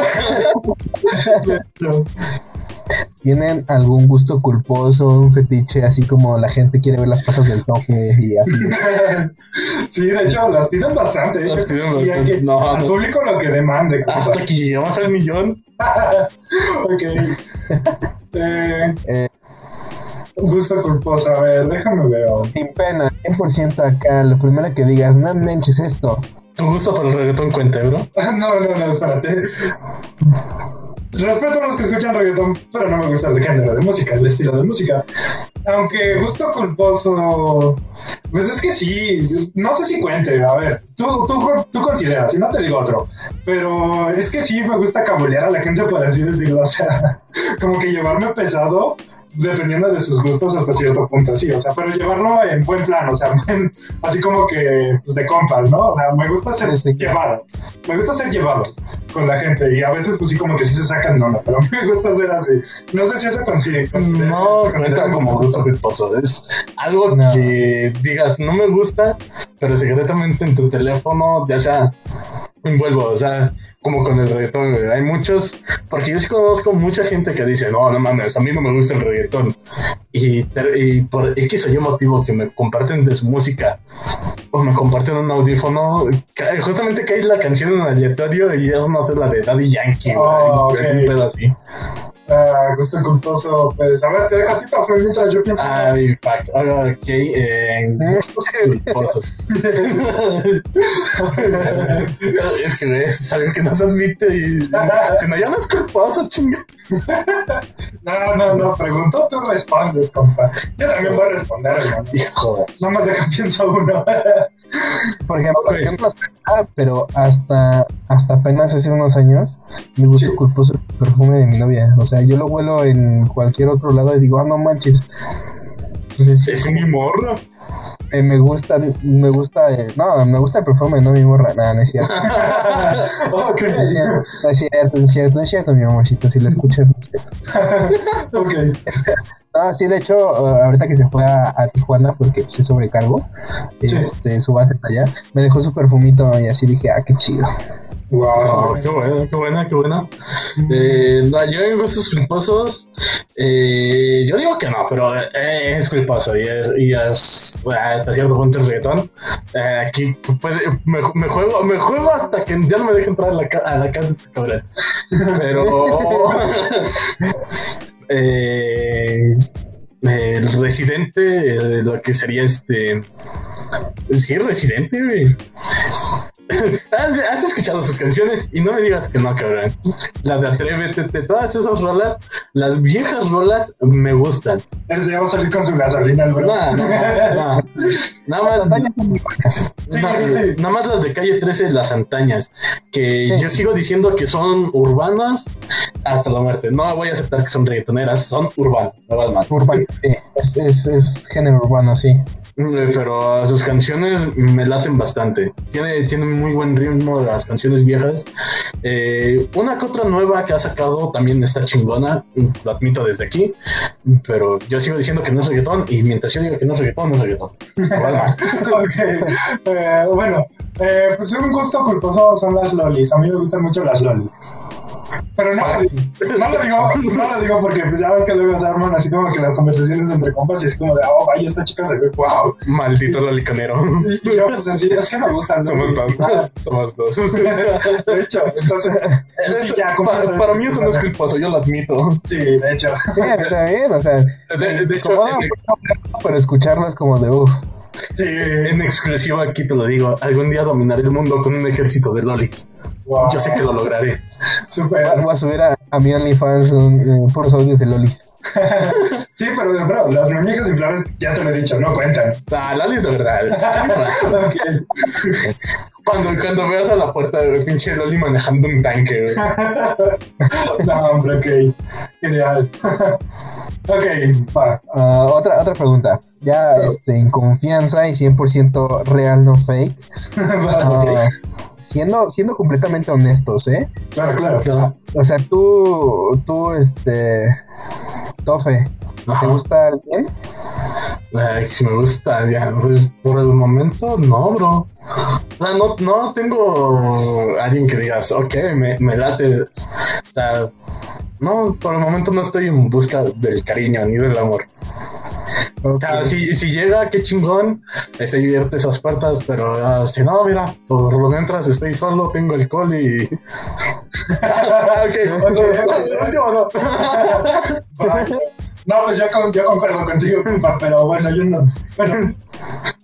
no. ¿Tienen algún gusto culposo, un fetiche, así como la gente quiere ver las patas del toque y así? Sí, de hecho, las piden bastante. ¿eh? Las piden Sí, bastante. No, al no. público lo que demande. Hasta que llegamos al millón. ok. Eh, Eh. gusto culposo. A ver, déjame ver. Sin pena, 100% acá, lo primero que digas, no manches esto. Tu gusto por el reggaetón cuenta, bro. No, no, no, espérate. Respeto a los que escuchan reggaetón, pero no me gusta el género de música, el estilo de música. Aunque gusto culposo, pues es que sí, no sé si cuente, a ver, tú, tú, tú consideras, si no te digo otro, pero es que sí me gusta cabulear a la gente, por así decirlo, o sea, como que llevarme pesado dependiendo de sus gustos hasta cierto punto, sí, o sea, pero llevarlo en buen plan, o sea, en- así como que pues, de compas, ¿no? O sea, me gusta ser llevado, me gusta ser llevado con la gente y a veces pues sí como que sí se sacan no, no, pero me gusta ser así. No sé si eso consigue. considera- No, como gusto culposo. Es algo No. que digas, no me gusta, pero secretamente en tu teléfono, ya sea, envuelvo, o sea, como con el reggaetón, güey. Hay muchos, porque yo sí conozco mucha gente que dice, no, no mames, a mí no me gusta el reggaetón. Y, y por X o Y motivo que me comparten de su música, o me comparten un audífono, justamente cae la canción en aleatorio y es no sé, la de Daddy Yankee, Oh, un pedo así. Ah, gusto culposo, pues a ver, te dejo a ti para mientras yo pienso. Ay, fuck. Ah, Ok, eh, gustos culposos. es que güey, es algo que no se admite y si no ya no es culposo, chinga. No, no, no, pregunto, tú respondes, compa. Yo también voy a responder, hermano. Hijo de- No más deja pienso uno. Por ejemplo, pensaba, pero hasta, hasta apenas hace unos años, mi gusto Sí. culposo el perfume de mi novia. O sea, yo lo huelo en cualquier otro lado y digo, ah, no manches. Entonces, sí, Es mi morro. eh, me gusta, me gusta, eh, no, me gusta el perfume, no mi morra, nada, no es cierto. ok, No es cierto, no es cierto, no es cierto, no es cierto, mi amorcito, si lo escuchas, no es cierto. ok. Ah, sí, de hecho, uh, ahorita que se fue a, a Tijuana, porque pues, se sobrecargó, Sí. este, su base está allá, me dejó su perfumito y así dije, ah, qué chido. Wow. Oh, qué bueno, qué buena, qué buena. Eh, no, yo en gustos culposos, eh, yo digo que no, pero eh, es culposo y es, y es hasta cierto punto el reggaetón. Eh, aquí puede, me, me juego, me juego hasta que ya no me deje entrar a la, a la casa este cabrón. Pero eh, el residente, eh, lo que sería este. Sí, residente. ¿Has, has escuchado sus canciones y no me digas que no, cabrón. La de Atrévete, todas esas rolas, las viejas rolas me gustan. Él ya va a salir con su gasolina, el bro. No, no, no. Nada más. Sí, sí, sí. Nada más las de calle 13, las antañas, que Sí. yo sigo diciendo que son urbanas hasta la muerte. No voy a aceptar que son reggaetoneras, son urbanas, no sí, es, es, es género urbano, sí. Pero sus canciones me laten bastante. Tiene, tiene muy buen ritmo las canciones viejas. Eh, una que otra nueva que ha sacado también está chingona, lo admito desde aquí. Pero yo sigo diciendo que no es reggaetón y mientras yo digo que no es reggaetón, no es reggaetón. Eh, bueno, eh, pues un gusto culposo son las lolis. A mí me gustan mucho las lolis. Pero no, no lo digo, no lo digo porque pues ya ves que luego se arman así como que las conversaciones entre compas y es como de, oh, vaya, esta chica se ve, wow. Maldito loliconero. Y yo pues así, es que me gustan. ¿no? Somos dos. Somos dos. De hecho, entonces, sí, Eso- ya, como pa- sabes, para mí eso no es culposo, yo lo admito. Sí, de hecho. Sí, a mí también, o sea, De, de hecho, como, en, pero escucharlo es como de uff. Sí, en exclusiva aquí te lo digo, algún día dominaré el mundo con un ejército de lolis. Wow. Yo sé que lo lograré. Súper. Voy a subir a, a mi OnlyFans un, eh, puros audios de Lolis. Sí, pero bro, las muñecas inflables, ya te lo he dicho, no cuentan. Ah, lolis de verdad. Cuando, cuando veas a la puerta de pinche Loli manejando un tanque, güey. No, hombre, ok. Genial. ok, va. Ah, otra, otra pregunta. Ya este, en confianza y 100% real, no fake. Va, ok. Ah, siendo, siendo completamente honestos, ¿eh? Claro, claro, claro. O sea, tú, tú, este, Tofe, ¿te gusta alguien? Si me gusta, ya, pues, por el momento no, bro. O sea, no, no tengo alguien que digas, ok, me, me late. O sea, no, por el momento no estoy en busca del cariño ni del amor. O sea, si, si llega, qué chingón, este divierte esas puertas, pero ah, si no, mira, por lo mientras estoy solo, tengo alcohol y. ok, último no. No, pues yo, con- yo concuerdo contigo, pero bueno, yo no. Bueno,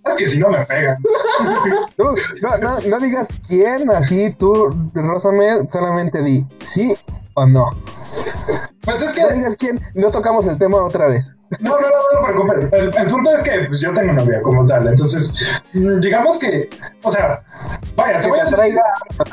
es que si no me pegan. Tú, no, no, no digas quién, así tú, Rosamel, solamente di sí o no. Pues es que, No digas quién, no tocamos el tema otra vez. no, no, no, no preocupes. El, el punto es que pues, yo tengo novia como tal. Entonces, digamos que, o sea, vaya, te voy a sea,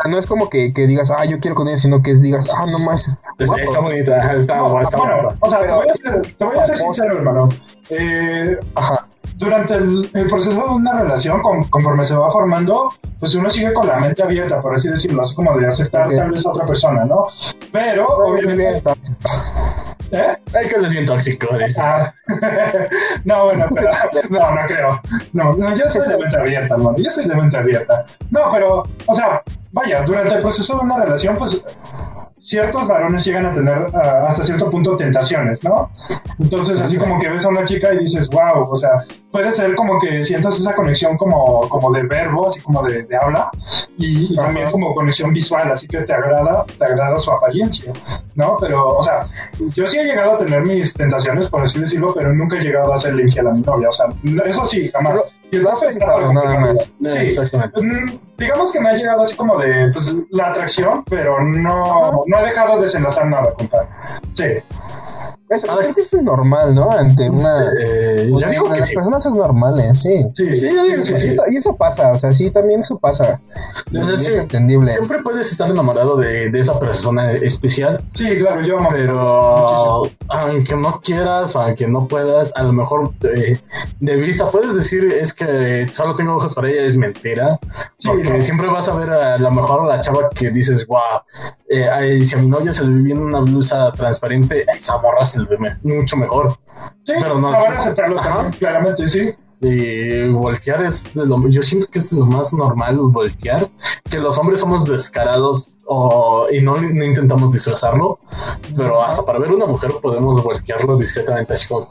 no es como que, que digas, ah, yo quiero con ella, sino que digas, ah, no más. Está, está bonita, está, No, está bueno, o sea, te voy a ser, te voy a ser sincero, hermano. Eh, Ajá. Durante el, el proceso de una relación, con- conforme se va formando, pues uno sigue con la mente abierta, por así decirlo, así como de aceptar tal vez a otra persona, ¿no? Pero, obviamente, ¿eh? Ay, que es bien tóxico. Ah, no, bueno, pero no, no creo. No, no, yo soy de mente abierta, hermano. Yo soy de mente abierta. No, pero, o sea, vaya, durante el proceso de una relación, pues ciertos varones llegan a tener ah, hasta cierto punto tentaciones, ¿no? Entonces, así como que ves a una chica y dices, wow, o sea, puede ser como que sientas esa conexión como, como de verbo, así como de, de habla, y, y también como conexión visual, así que te agrada, te agrada su apariencia, ¿no? Pero, o sea, yo sí he llegado a tener mis tentaciones, por así decirlo, pero nunca he llegado a serle infiel a mi novia, o sea, eso sí, jamás. Y lo has pensado, nada más. Sí, Exactamente. Mm, digamos que me ha llegado así como de pues, la atracción, pero no, no ha dejado de desenlazar nada, compadre. Sí, Es- creo que es normal, ¿no? Ante una. Eh, yo digo que las sí. personas es normal, ¿eh? Sí. sí, Sí, yo digo sí, que Y sí. eso, y eso pasa, o sea, sí, también eso pasa. Y O sea, es sí, entendible. Siempre puedes estar enamorado de, de esa persona especial, Sí, claro, yo amo. pero aunque no quieras o aunque no puedas, a lo mejor eh, de vista puedes decir es que solo tengo ojos para ella, es mentira. Sí, Porque no. siempre vas a ver a lo mejor a la chava que dices, wow, eh, si a mi novia se le ve bien una blusa transparente, esa morra se mucho mejor. Sí, pero no- saber aceptarlo también, claramente, sí. Y voltear es de lo, yo siento que es de lo más normal voltear, que los hombres somos descarados o, y no, no intentamos disfrazarlo, pero hasta para ver una mujer podemos voltearlo discretamente, así como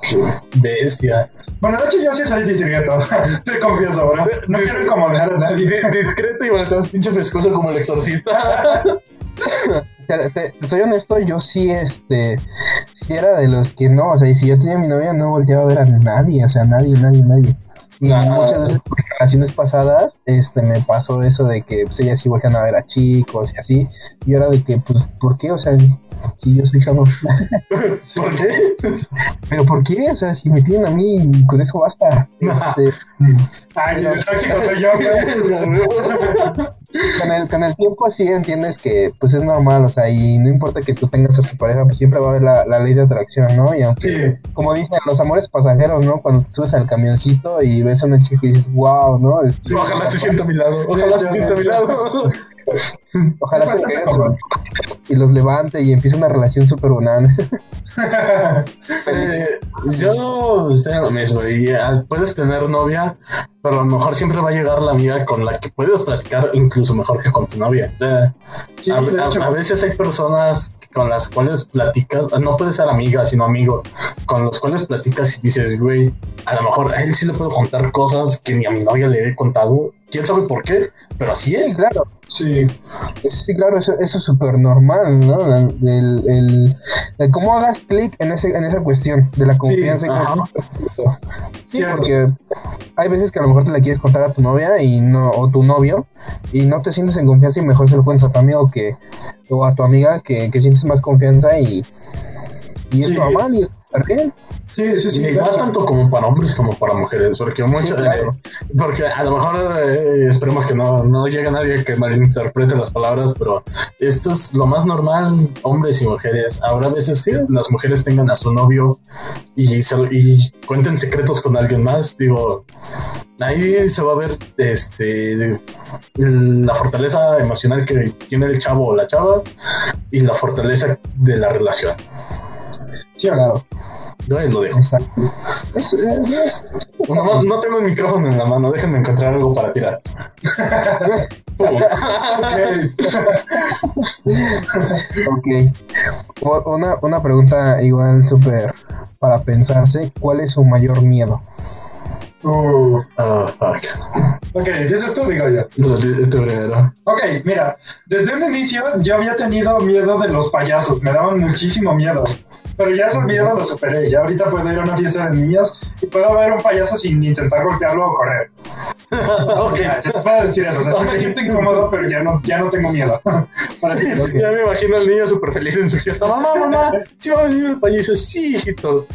bestia. Bueno, de hecho, yo sí soy discreto, te confieso. No quiero incomodar a nadie. Di- Discreto y volteas pinche pescoso como el exorcista. Te- te- te soy honesto, yo sí, este, sí era de los que no, o sea, y si yo tenía mi novia no volteaba a ver a nadie, o sea, nadie, nadie, nadie. Y Ah. muchas veces en relaciones pasadas, este, me pasó eso de que, pues, ellas sí voltean a ver a chicos y así, y era de que, pues, ¿por qué? O sea, si yo soy chavo, ¿Por qué? pero ¿por qué? O sea, si me tienen a mí, con eso basta. Este, Ay, soy yo, con el, con el tiempo sí entiendes que pues es normal, o sea, y no importa que tú tengas a tu pareja, pues siempre va a haber la, la ley de atracción, ¿no? Y aunque, Sí, como dicen, los amores pasajeros, ¿no? Cuando te subes al camioncito y ves a una chica y dices, wow, ¿no? Este, Ojalá se sienta a mi lado. Ojalá se sienta a mi lado. ojalá se común. y los levante y empiece una relación súper bonita. Eh, yo estoy en lo mismo y puedes tener novia, pero a lo mejor siempre va a llegar la amiga con la que puedes platicar incluso mejor que con tu novia. O sea, Sí, a, a- veces hay personas con las cuales platicas, ah, no puedes ser amiga, sino amigo, con los cuales platicas y dices, güey, a lo mejor a él sí le puedo contar cosas que ni a mi novia le he contado. Quién sabe por qué, pero así Sí, es. claro. Sí, Sí, claro, eso, eso es súper normal, ¿no? El, el, el cómo hagas clic en, ese, en esa cuestión de la confianza. Sí, Cierto. porque hay veces que a lo mejor te la quieres contar a tu novia y no, o tu novio, y no te sientes en confianza y mejor se lo cuentas a tu amigo que, o a tu amiga que, que sientes más confianza y, y es Sí. normal y es súper bien. Sí, sí, sí. Y va tanto como para hombres como para mujeres, porque mucho, Sí, claro. eh, porque a lo mejor eh, esperemos que no, no llegue nadie que malinterprete las palabras, pero esto es lo más normal, hombres y mujeres. Habrá veces que las mujeres tengan a su novio y, se, y cuenten secretos con alguien más, digo, ahí se va a ver este la fortaleza emocional que tiene el chavo o la chava y la fortaleza de la relación. Sí, claro. Lo dejo. Exacto. Es, eh, es- No, no- no tengo el micrófono en la mano, déjenme encontrar algo para tirar. Ok. O- Una, una pregunta igual súper para pensarse. ¿Cuál es su mayor miedo? Uh, Ah, fuck. ok, dices tú, digo yo. Primero. Ok, mira, desde un inicio yo había tenido miedo de los payasos, me daban muchísimo miedo. Pero ya ese miedo lo superé. Ya ahorita puedo ir a una fiesta de niños y puedo ver un payaso sin intentar golpearlo o correr. Ok. Ya, te puedo decir eso. O sea, sí me siento incómodo, pero ya no, ya no tengo miedo. Para. Ya me imagino al niño súper feliz en su fiesta. Mamá, mamá, sí va a venir el payaso. Sí, hijito.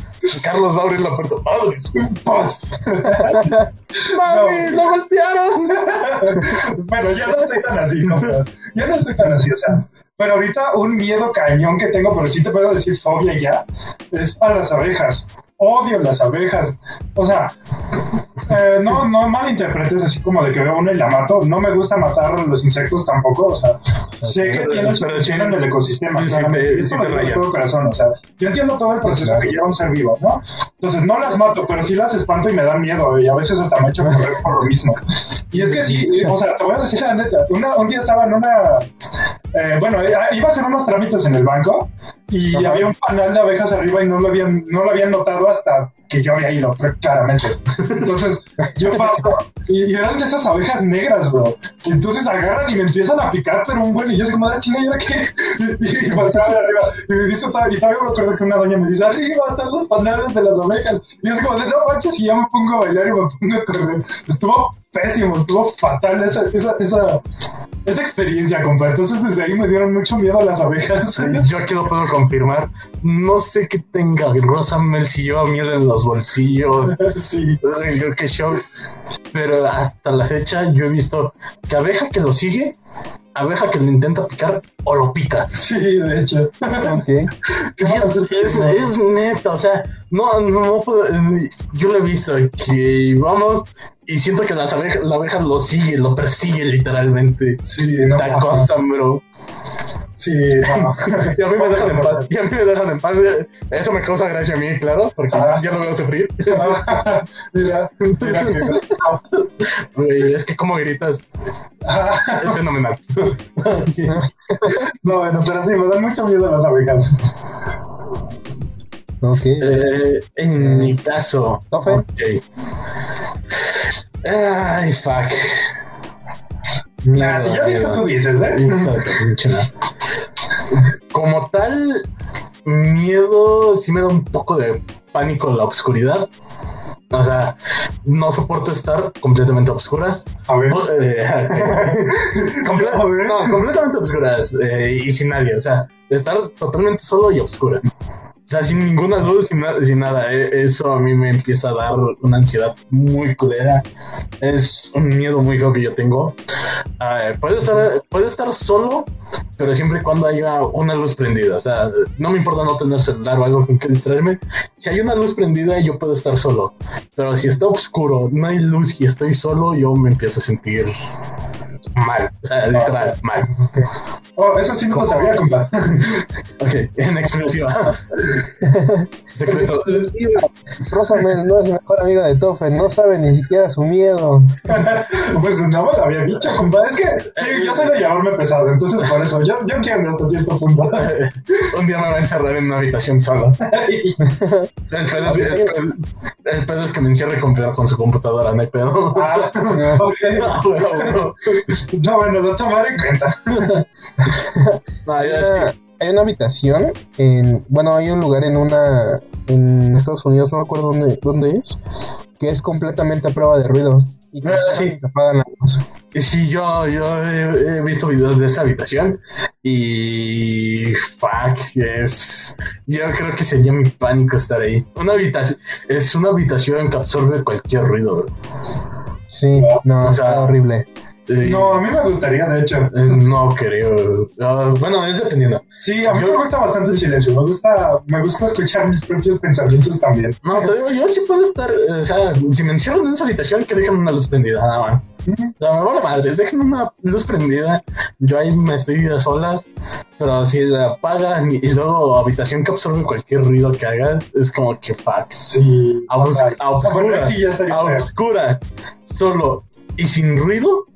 Carlos va a abrir la puerta. ¡Madres! ¡Paz! ¡Mami, lo golpearon! bueno, ya no estoy tan así, compa. Ya no estoy tan así, o sea. Pero ahorita un miedo cañón que tengo, pero sí te puedo decir fobia ya, es a las abejas. Odio las abejas. O sea, eh, no, no malinterpretes así como de que veo una y la mato. No me gusta matar los insectos tampoco. O sea, sé que tienen su función sí- en el ecosistema. sí claramente, te- sí te todo corazón. O sea, yo entiendo todo el proceso que lleva un ser vivo, ¿no? Entonces no las mato, pero sí las espanto y me dan miedo. Y a veces hasta me echo correr por lo mismo. Y es que sí, o sea, te voy a decir la neta. Una, un día estaba en una. eh, bueno, eh, iba a hacer unos trámites en el banco y Ajá. había un panal de abejas arriba y no lo habían, no lo habían notado hasta que yo había ido, claramente. Entonces yo paso y, eran de esas abejas negras, bro. Entonces agarran y me empiezan a picar, pero un buen y yo así como, ah, chinga, ¿y ahora qué? Y, y de arriba. Y me dice, y todavía me acuerdo que una doña me dice, arriba están los panales de las abejas. Y yo así como, no manches, y ya me pongo a bailar y me pongo a correr. Estuvo pésimo, estuvo fatal esa, esa, esa, esa experiencia, compa. Entonces desde ahí me dieron mucho miedo a las abejas. Yo aquí lo puedo confirmar. No sé qué tenga Rosa Mel si lleva miel en los bolsillos. sí. Yo qué show. Pero hasta la fecha yo he visto que abeja que lo sigue, abeja que lo intenta picar o lo pica. Sí, de hecho. Ok. ¿Qué Y vas a es, hacer? es, es neta, o sea, no, no puedo, yo lo he visto que vamos y siento que las abejas, la abeja lo sigue, lo persigue literalmente. Sí, no, acosan, bro. Sí, no. Y a mí me dejan en paz. Y a mí me dejan en paz. Eso me causa gracia a mí, claro, porque Ah. ya lo veo sufrir. mira, mira que- Güey, es que como gritas, es fenomenal. No, bueno, pero sí, me dan mucho miedo las abejas. Ok. Eh, en mi caso. Tofe. Ok. Ay, fuck. Ah, si ya dije, tú dices, ¿eh? Como tal, miedo sí me da un poco de pánico en la oscuridad. O sea, no soporto estar completamente a oscuras. A ver. Eh, comple- no, completamente oscuras eh, y sin nadie. O sea, estar totalmente solo y oscura. O sea, sin ninguna luz, sin, na- nada. Eh, Eso a mí me empieza a dar una ansiedad muy culera. Es un miedo muy feo que yo tengo. Ah, puede, estar, puede estar solo, pero siempre y cuando haya una luz prendida. O sea, no me importa no tener celular o algo con que distraerme. Si hay una luz prendida, yo puedo estar solo. Pero si está oscuro, no hay luz y estoy solo, yo me empiezo a sentir mal. O sea, literal, mal. Oh, eso sí no lo sabía, compa. Ok, en exclusiva. Secreto. Rosamel no es mejor amiga de Tofe, no sabe ni siquiera su miedo. Pues no me lo había dicho, compa. Es que sí, yo soy de llamarme pesado, entonces por eso yo, yo entiendo hasta cierto punto. Un día me va a encerrar en una habitación solo. El pedo, es, el, pedo- el pedo es que me encierre con, con su computadora, no hay pedo. Ah, ok. Ah, No, bueno, lo tomaré en cuenta. No, Hay una, que- hay una habitación en, bueno, hay un lugar en una, en Estados Unidos, no me acuerdo dónde, dónde es, que es completamente a prueba de ruido. Y Ah, cuando sí. apagan la luz. Sí, yo, yo he, he visto videos de esa habitación y fuck, es. Yo creo que sería mi pánico estar ahí. Una habitación es una habitación que absorbe cualquier ruido. Sí, no, O sea, está horrible. Eh, No, a mí me gustaría, de hecho. eh, no creo. Ah, bueno, es dependiendo. Sí, a mí Yo- me gusta bastante el silencio. Me gusta, me gusta escuchar mis propios pensamientos también. No, te digo, yo sí puedo estar. eh, O sea, si me encierran en esa habitación, que dejen una luz prendida, nada más. O sea, me vale madre, dejen una luz prendida. Yo ahí me estoy a solas, pero si la apagan y, luego habitación que absorbe cualquier ruido que hagas, es como que fuck. Sí. A, obs- a a obscuras, solo y sin ruido,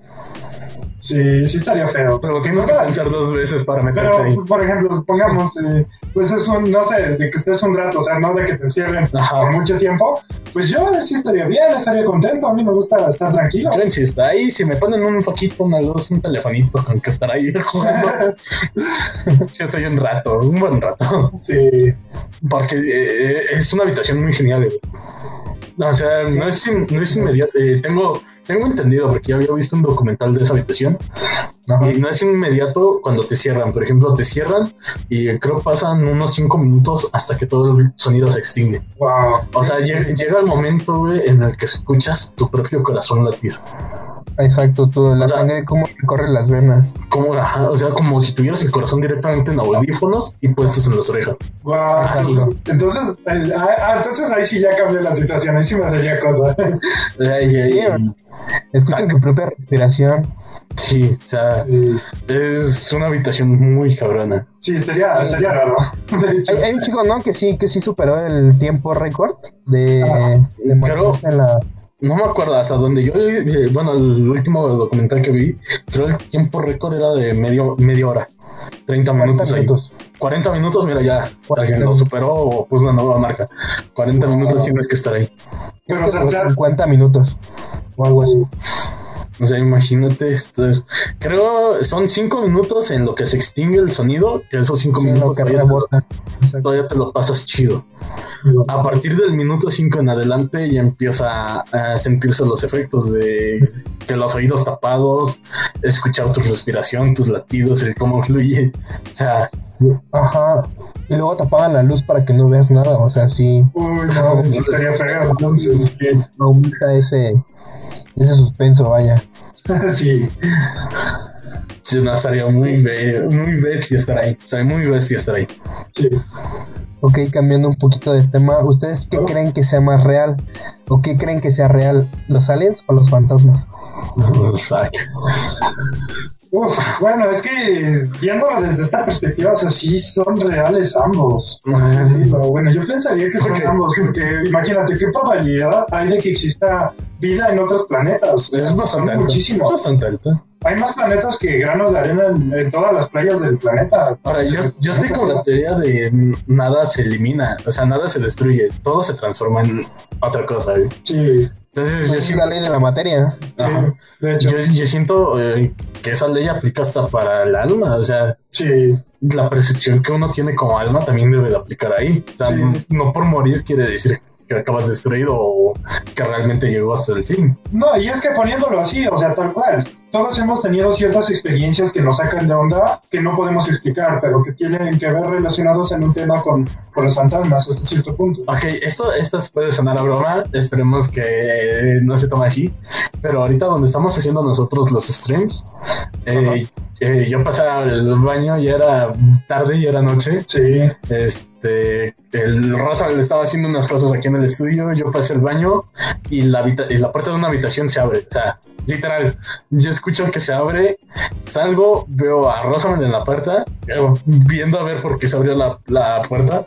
Sí, sí estaría feo. pero tienes que pensar dos veces para meterte Pero, ahí. por ejemplo, supongamos, eh, pues es un, no sé, de que estés un rato, o sea, no de que te encierren por mucho tiempo, pues yo sí estaría bien, estaría contento. A mí me gusta estar tranquilo. Yo insisto, ahí si me ponen un foquito, una luz, un telefonito con que estar ahí jugando, sí estoy un rato, un buen rato. Sí, Porque eh, es una habitación muy genial. güey. O sea, no es, in- no es inmediato. eh, tengo, tengo entendido, porque ya había visto un documental de esa habitación. Y no es inmediato cuando te cierran. Por ejemplo, te cierran y creo pasan unos cinco minutos hasta que todo el sonido se extingue. wow. O sea, llega, llega el momento güey, en el que escuchas tu propio corazón latir. Exacto, tú, la O sea- sangre como corre las venas. Como, ajá, o sea, como si tuvieras el corazón directamente en audífonos y puestos en las orejas. Wow. Entonces, ah, ah, entonces ahí sí ya cambió la situación, ahí sí me daría cosa. Ay, Sí, ay, Escuchas tu propia respiración. sí, o sea, Sí, es una habitación muy cabrona. sí, estaría, estaría raro. Hay, hay un chico, ¿no? Que sí, que sí superó el tiempo récord de, Ah, de mantenerse en la. No me acuerdo hasta dónde yo, eh, bueno, el último documental que vi, creo el tiempo récord era de medio, media hora, 30 minutos 40 ahí. minutos. 40 minutos, mira ya, 40 alguien lo superó o puso una nueva marca. 40 minutos tienes que estar ahí. pero, o sea, Como estar- 50 minutos o algo así. O sea, imagínate estar. Creo son 5 minutos en lo que se extingue el sonido, que esos 5 Sí, lo minutos todavía todavía te lo pasas chido. A partir del minuto 5 en adelante ya empieza a sentirse los efectos de que los oídos tapados, escuchar tu respiración, tus latidos, el cómo fluye. O sea, Ajá. Y luego te apagan la luz para que no veas nada. O sea, sí Uy, no, sí estaría feo. Entonces, aumenta ese, ese suspenso, vaya. sí. sí, no, estaría muy, be- muy bestia estar ahí. O sea, muy bestia estar ahí. sí. Ok, cambiando un poquito de tema, ¿ustedes qué creen que sea más real? ¿O qué creen que sea real? ¿Los aliens o los fantasmas? Uf, bueno, es que viéndolo desde esta perspectiva, o sea, sí son reales ambos. Ajá. Sí, pero bueno, yo pensaría que son ambos, porque imagínate qué probabilidad hay de que exista vida en otros planetas. Es bastante alta. muchísimo. Es bastante alta. Hay más planetas que granos de arena en, en todas las playas del planeta. Ahora, yo, yo estoy con la teoría de nada se elimina, o sea, nada se destruye, todo se transforma en otra cosa. güey. Sí, Entonces, yo, Pues es siento, la ley de la materia. sí, Ajá. de hecho. yo, yo siento eh, que esa ley aplica hasta para el alma, o sea, Sí, la percepción que uno tiene como alma también debe de aplicar ahí. O sea, Sí. no por morir quiere decir que acabas destruido o que realmente llegó hasta el fin. No, y es que poniéndolo así, o sea, tal cual, todos hemos tenido ciertas experiencias que nos sacan de onda que no podemos explicar, pero que tienen que ver relacionados en un tema con, con los fantasmas hasta cierto punto. Ok, esto, esto puede sonar a broma, esperemos que no se tome así, pero ahorita donde estamos haciendo nosotros los streams, eh, eh, yo pasaba al baño y era tarde y era noche, Sí, este, el Rosa le estaba haciendo unas cosas aquí en el estudio, yo pasé al baño y la, y la puerta de una habitación se abre, o sea, literal, yo escucho que se abre, salgo, veo a Rosamund en la puerta, eh, viendo a ver por qué se abrió la, la puerta.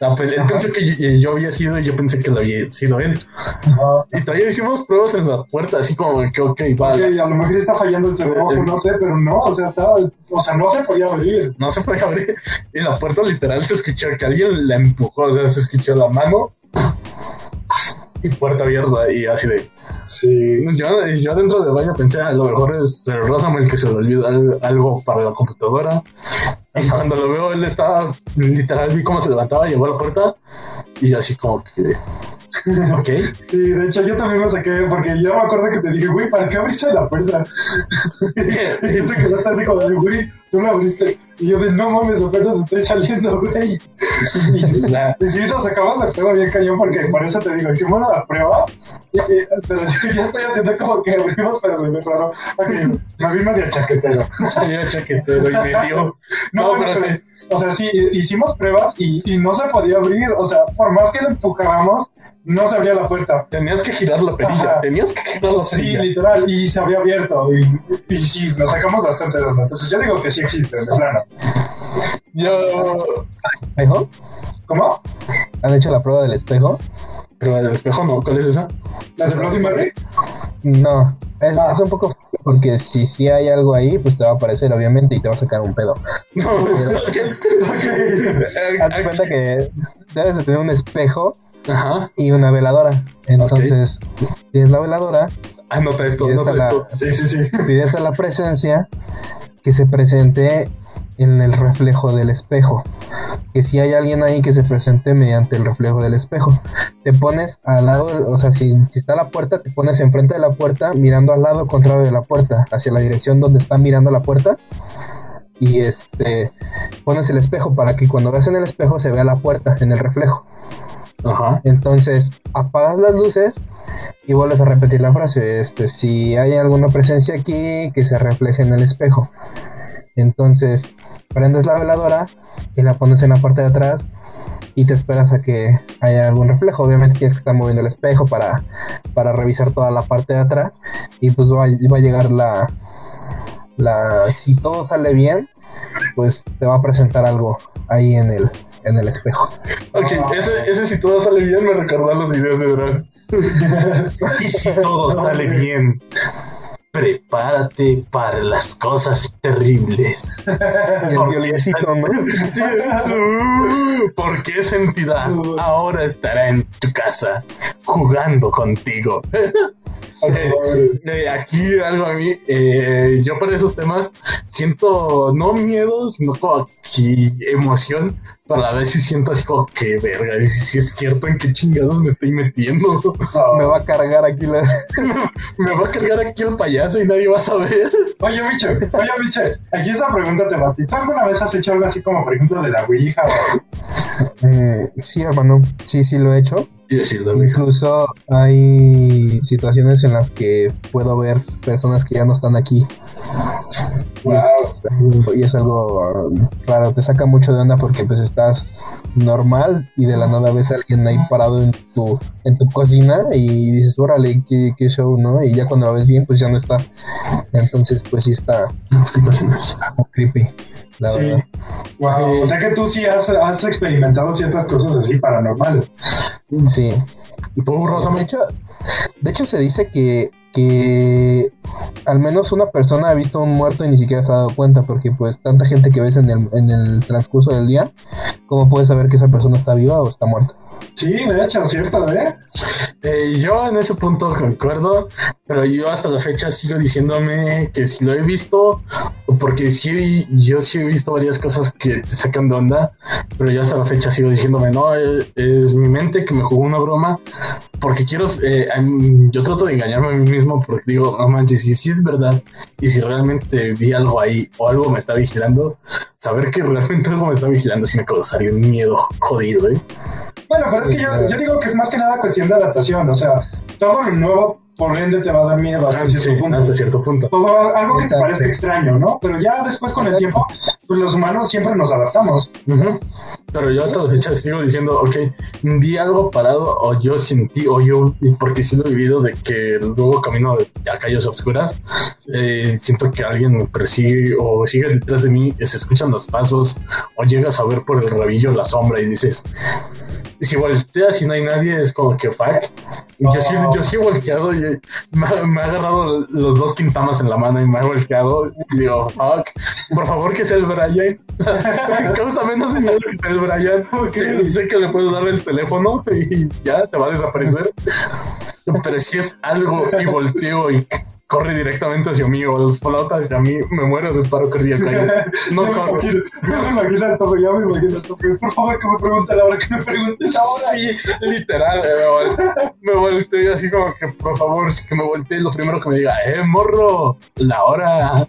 La pe- él pensó que yo, yo había sido y yo pensé que lo había sido él. ajá. Y todavía hicimos pruebas en la puerta, así como que, ok, vale. a lo mejor está fallando el Es- no sé, pero no, o sea, estaba, o sea, no se podía abrir. No se podía abrir. Y la puerta literal se escuchó que alguien la empujó, o sea, se escuchó la mano y puerta abierta y así de... Sí, Yo, yo dentro del baño pensé, a lo mejor es el Rosamel que se le olvidó al- algo para la computadora. Y cuando lo veo, él estaba, literal, vi cómo se levantaba, llegó a la puerta y así como que... Ok. Sí, de hecho yo también me saqué, porque yo me acuerdo que te dije, güey, ¿para qué abriste la puerta? y tú te quedaste así como de, güey, tú la abriste. Y yo de, no mames, apenas estoy saliendo, güey. Y, sí, nos sacamos de pedo bien cañón, porque por eso te digo, hicimos la prueba, y, y- pero yo estoy haciendo como que abrimos, pero se me raro. Ok, me vi medio chaquetero. Salió chaquetero y me dio. No, bueno, pero sí. O sea, sí, hicimos pruebas y, y no se podía abrir. O sea, por más que lo empujábamos, no se abría la puerta. Tenías que girar la perilla. Ajá. Tenías que girar la Sí, perilla. literal, y se había abierto. Y, y sí, nos sacamos bastante de onda. Entonces, yo digo que sí existe, de plano. Yo. ¿Espejo? ¿Cómo? ¿Han hecho la prueba del espejo? Pero el espejo no. ¿Cuál es esa? ¿La de Bloody Mary? No, es, Ah. es un poco porque si sí hay algo ahí, pues te va a aparecer obviamente y te va a sacar un pedo. No. Haz de cuenta que debes de tener un espejo Ajá. y una veladora. Entonces, tienes la veladora, Anota esto, anota la- esto. Sí, sí, sí. pides a la presencia que se presente en el reflejo del espejo. Que si hay alguien ahí que se presente mediante el reflejo del espejo. Te pones al lado, o sea, si, si está la puerta, te pones enfrente de la puerta, mirando al lado contrario de la puerta, hacia la dirección donde está mirando la puerta. Y este, pones el espejo para que cuando veas en el espejo se vea la puerta en el reflejo. Entonces apagas las luces y vuelves a repetir la frase. Este, si hay alguna presencia aquí, que se refleje en el espejo. Entonces prendes la veladora y la pones en la parte de atrás y te esperas a que haya algún reflejo. Obviamente tienes que estar moviendo el espejo para, para revisar toda la parte de atrás y pues va, va a llegar la, la... Si todo sale bien, pues se va a presentar algo ahí en el, en el espejo. Ok, ese, ese si todo sale bien me recordó a los videos de Dross. y si todo sale bien, prepárate para las cosas terribles. Porque violincito, ¿no? Sí, eso. Porque esa entidad ahora estará en tu casa jugando contigo. Ok, eh, aquí algo a mí, eh, yo para esos temas siento no miedo, sino como que emoción, a la vez sí siento así como que verga, y si es cierto en qué chingados me estoy metiendo. Me va a cargar aquí la. me va a cargar aquí el payaso y nadie va a saber. Oye, Micho, oye, Micho, aquí esta pregunta te va. ¿Tú alguna vez has hecho algo así como, por ejemplo, de la Ouija o así? Mm, sí, hermano. Sí, sí lo he hecho. Incluso hay situaciones en las que puedo ver personas que ya no están aquí. Y es, y es algo um, raro, te saca mucho de onda porque pues estás normal y de la nada ves a alguien ahí parado en tu, en tu cocina y dices, órale, qué, qué show, ¿no? Y ya cuando lo ves bien, pues ya no está. Entonces, pues sí está creepy, la Sí. verdad. Wow, o sea que tú sí has, has experimentado ciertas cosas así paranormales. Sí. ¿Y tú, De Rosamund? hecho, de hecho se dice que, que al menos una persona ha visto un muerto y ni siquiera se ha dado cuenta, porque pues tanta gente que ves en el, en el transcurso del día, ¿cómo puedes saber que esa persona está viva o está muerta? Sí, de hecho, cierto, ¿eh? Eh, yo en ese punto concuerdo, pero yo hasta la fecha sigo diciéndome que si lo he visto, porque sí, yo sí he visto varias cosas que te sacan de onda, pero yo hasta la fecha sigo diciéndome, no, eh, es mi mente que me jugó una broma, porque quiero, eh, yo trato de engañarme a mí mismo porque digo, no manches, si, si es verdad y si realmente vi algo ahí o algo me está vigilando, saber que realmente algo me está vigilando sí me causaría un miedo jodido, ¿eh? Bueno, pero es que yo, digo que es más que nada cuestión de adaptación. O sea, todo lo nuevo, por ende, te va a dar miedo hasta Ah, Sí, cierto punto. hasta cierto punto. Todo algo que te parezca extraño, ¿no? Pero ya después con el tiempo, pues los humanos siempre nos adaptamos. Pero yo hasta la fecha sigo diciendo, ok, vi algo parado o yo sentí o yo, porque sí lo he vivido de que luego camino a calles oscuras, eh, siento que alguien me persigue o sigue detrás de mí, se escuchan los pasos o llegas a ver por el rabillo la sombra y dices, si volteas y no hay nadie es como que fuck. Yo sí, yo sí he volteado y me, ha- me ha agarrado los dos quintamas en la mano y me ha volteado y digo, fuck, por favor que sea el Brian. O sea, causa menos miedo que sea el Brian. Sé, sé que le puedo dar el teléfono y ya se va a desaparecer. Pero si es algo y volteo y corre directamente hacia mí o flota hacia mí, me muero de paro cardíaco. No me corro. imagino, no me imagino al tope, ya me imagino al tope. Por favor, que me pregunte la hora, que me pregunte la hora. Sí, literal. eh, Me, vol- me volteé así como que, por favor, que me volteé lo primero que me diga, eh, morro, la hora.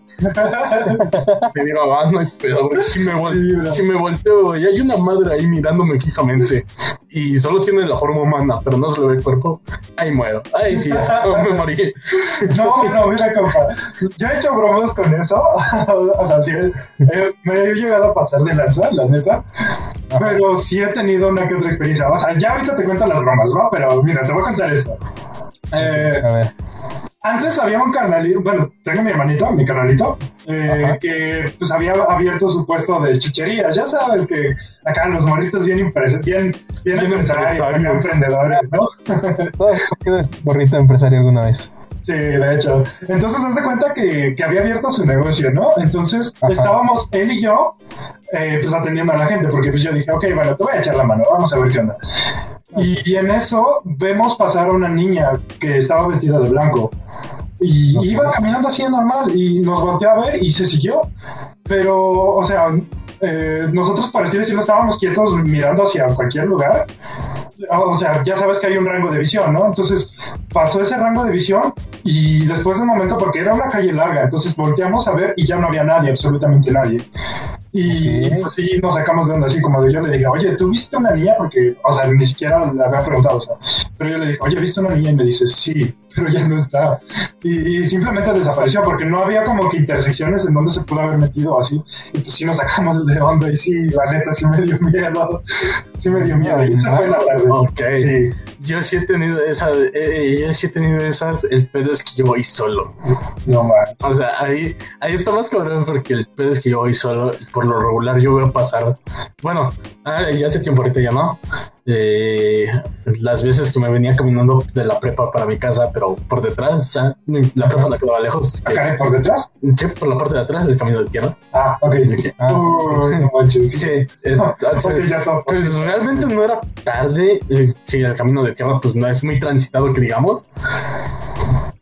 Me digo, ah, no hay pedo, si me, Sí, si me volteo y hay una madre ahí mirándome fijamente y solo tiene la forma humana, pero no se le ve el cuerpo, ahí muero. Ay, sí, me morí. No, no, mira, compa. Yo he hecho bromas con eso. o sea, sí, eh, me he llegado a pasar de lanza, la neta. Pero sí he tenido una que otra experiencia. O sea, ya ahorita te cuento las bromas, ¿no? Pero mira, te voy a contar esto. Eh, A ver. Antes había un carnalito, bueno, tengo mi hermanito, mi carnalito, eh, que pues había abierto su puesto de chucherías. Ya sabes que acá los morritos bien, impres- bien, bien, Bien empresarios, acá emprendedores, ¿no? Todos morrito empresario alguna vez. Sí, de hecho. Entonces, haz de cuenta que, que había abierto su negocio, ¿no? Entonces, Ajá. estábamos él y yo, eh, pues atendiendo a la gente, porque pues yo dije, ok, bueno, te voy a echar la mano, vamos a ver qué onda. Y, y en eso vemos pasar a una niña que estaba vestida de blanco. Y iba caminando así normal y nos volteó a ver y se siguió. Pero, o sea, eh, nosotros, por así decirlo, estábamos quietos mirando hacia cualquier lugar. O sea, ya sabes que hay un rango de visión, ¿no? Entonces pasó ese rango de visión y después de un momento, porque era una calle larga, entonces volteamos a ver y ya no había nadie, absolutamente nadie. Y pues sí, nos sacamos de onda, así como de yo le dije, oye, ¿tú viste una niña? Porque, o sea, ni siquiera le había preguntado, o sea, pero yo le dije, oye, ¿viste una niña? Y me dice, sí, pero ya no está. Y, y simplemente desapareció porque no había como que intersecciones en donde se pudo haber metido así. Y pues sí nos sacamos de onda y sí, la neta sí me dio miedo. Sí me dio miedo. Y esa fue la tarde. Ok. Sí. Yo sí he tenido esa, eh, yo sí he tenido esas, el pedo es que yo voy solo. No man. O sea, ahí, ahí está más cabrón porque el pedo es que yo voy solo. Por lo regular yo voy a pasar. Bueno, ah, ya hace tiempo ahorita ya no. Eh, las veces que me venía caminando de la prepa para mi casa, pero por detrás, la prepa no quedaba lejos. ¿Acá por detrás? Sí, por la parte de atrás del camino de tierra. Ah, ok. Ah. Uy, no manches. Sí, eh, Ok, ya todo. pues realmente no era tarde. eh, Sí, el camino de tierra pues no es muy transitado que digamos.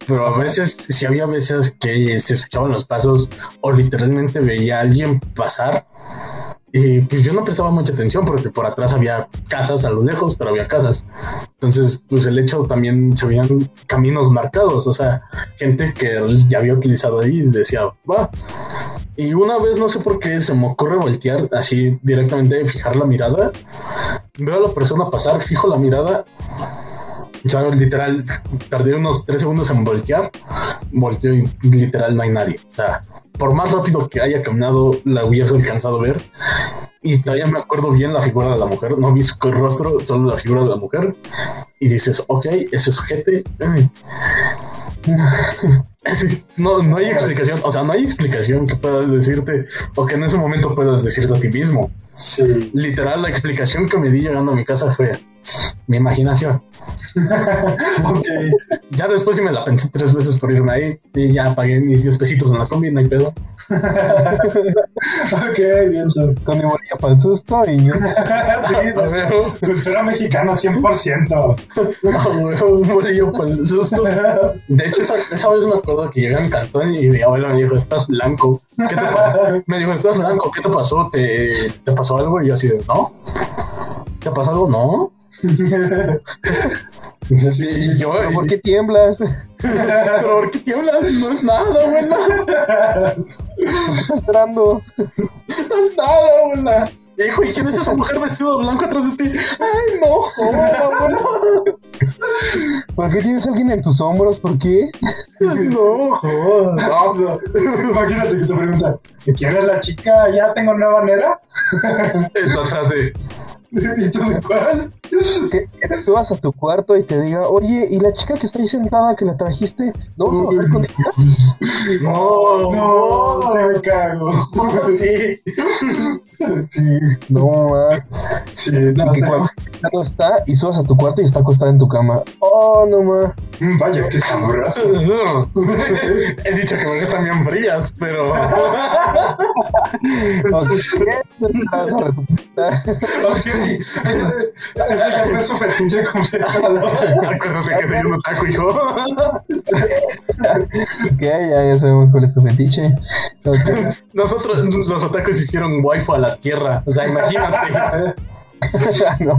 Pero a veces, sí había veces que se escuchaban los pasos o literalmente veía a alguien pasar. Y pues yo no prestaba mucha atención porque por atrás había casas a lo lejos, pero había casas. Entonces, pues el hecho también se veían caminos marcados, o sea, gente que ya había utilizado ahí y decía, va. Y una vez, no sé por qué, se me ocurre voltear así directamente, fijar la mirada. Veo a la persona pasar, fijo la mirada. O sea, literal, tardé unos tres segundos en voltear. Volteo y literal no hay nadie. O sea, por más rápido que haya caminado, la hubiese alcanzado a ver. Y todavía me acuerdo bien la figura de la mujer. No vi su rostro, solo la figura de la mujer. Y dices, ok, ese sujete. No, no hay explicación. O sea, no hay explicación que puedas decirte o que en ese momento puedas decirte a ti mismo. Sí. Literal, la explicación que me di llegando a mi casa fue mi imaginación. Ya después sí me la pensé tres veces por irme ahí y ya pagué mis 10 pesitos en la combi, no hay pedo. Ok, bien, entonces. Con mi bolilla para el susto y yo. sí, A ver, cultura mexicana 100%. ah, güey, un bolillo por el susto. De hecho, esa, esa vez me acuerdo que llegué a mi cantón y mi abuela me dijo, estás blanco. ¿Qué te pasó? Me dijo, estás blanco, ¿qué te pasó? ¿Te, te pasó algo? Y yo así de, no. ¿Te pasó algo? No. Sí, y yo, ¿Pero ¿Por qué tiemblas? pero ¿por qué tiemblas? No es nada, abuela. ¿Qué estás esperando? No es nada, abuela. Hijo, ¿y quién es esa mujer vestida de blanco atrás de ti? Ay, no, abuela. ¿Por qué tienes a alguien en tus hombros? ¿Por qué? No, No, no. Imagínate que te preguntan, ¿quién es la chica? ¿Ya tengo nueva nera? Está atrás de. ¿Y tú de cuál? Que subas a tu cuarto y te diga, oye, ¿y la chica que está ahí sentada que la trajiste? ¿No vas a bajar con ella? No, No, se me cago. Sí. Sí, No, man. sí, no, que está- cuando, no está y subas a tu cuarto y está acostada en tu cama. Oh, no ma. Mm, Vaya, qué sabroso. He dicho que me gustan bien frías, pero. Ese fue su fetiche completado. Acuérdate que soy un otaku, hijo. Ok, ya, ya sabemos cuál es tu fetiche. Nosotros, los otakus hicieron waifu a la tierra. O sea, imagínate. no,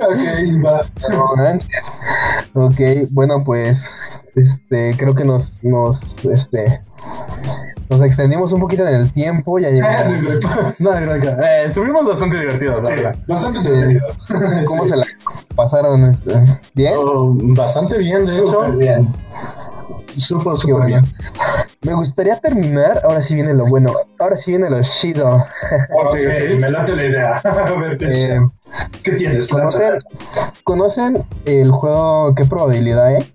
Ok, va. no manches. Ok, bueno, pues este creo que nos nos este nos extendimos un poquito en el tiempo, ya llegamos. No, creo que- eh, estuvimos bastante divertidos, Sí, bastante Sí. divertido. ¿Cómo Sí. se la pasaron? este, ¿Bien? Oh, bastante bien, de hecho. Súper bien. Súper, súper bueno. bien. Me gustaría terminar, ahora sí viene lo bueno, ahora sí viene lo chido. Ok, me late la idea. A ver, ¿qué, Eh, ¿qué tienes? ¿conocen, ¿Conocen el juego qué probabilidad hay?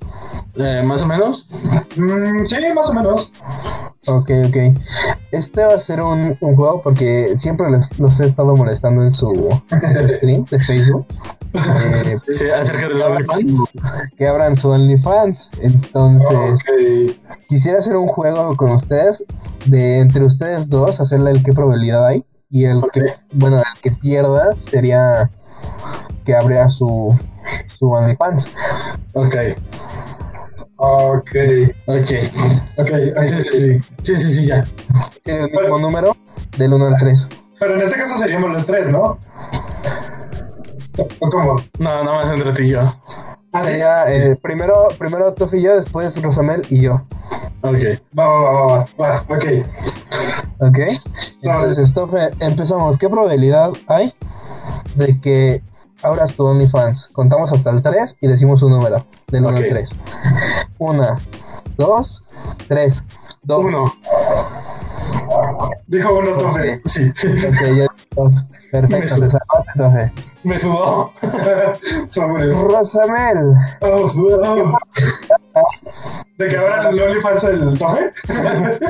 Eh, Más o menos. Mm, sí, más o menos. Ok, ok. Este va a ser un, un juego porque siempre los, los he estado molestando en su, en su stream de Facebook. Eh, Sí, acerca de OnlyFans. que abran su OnlyFans. Entonces, quisiera hacer un juego con ustedes, de entre ustedes dos, hacerle el qué probabilidad hay. Y el que, bueno, el que pierda sería que abría su, su OnlyFans. Ok, Ok. ok. Ok. Sí, sí, sí. Sí, sí, sí, ya. Tiene el mismo número del 1 al 3. Pero en este caso seríamos los tres, ¿no? ¿O cómo? No, nada más entre tú y yo. Ah, sí. Sería eh, primero, primero Tufi y yo, después Rosamel y yo. Ok. Va, va, va, va, va. Ok. ¿Ok? Entonces, Tofe, empezamos. ¿Qué probabilidad hay de que abras tu OnlyFans? Contamos hasta el 3 y decimos un número, del 1 Ok. al 3. 1, 2, 3, 2. Uno. Dijo uno, Tofe. Sí, sí. Ok, ya dos. Perfecto, te salvaste, Tofe. Me sudó. Sobre. Rosamel, Oh, oh. ¿De que ahora el OnlyFans el Tofe?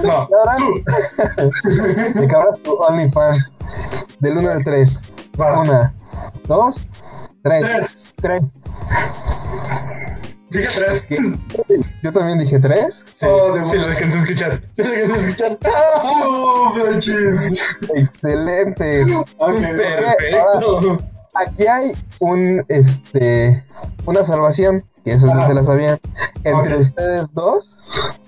No. ahora de que abras tu OnlyFans del 1 al 3. Va. 1, 2, 3. Tres. 3. Dije tres. Yo también dije 3. Sí, Oh, de sí lo alcancé a escuchar. Sí lo alcancé a escuchar. Oh, manches. Excelente. Ok. Perfecto. Aquí hay un este una salvación, que eso no Ajá. se la sabían. Entre Ok. ustedes dos,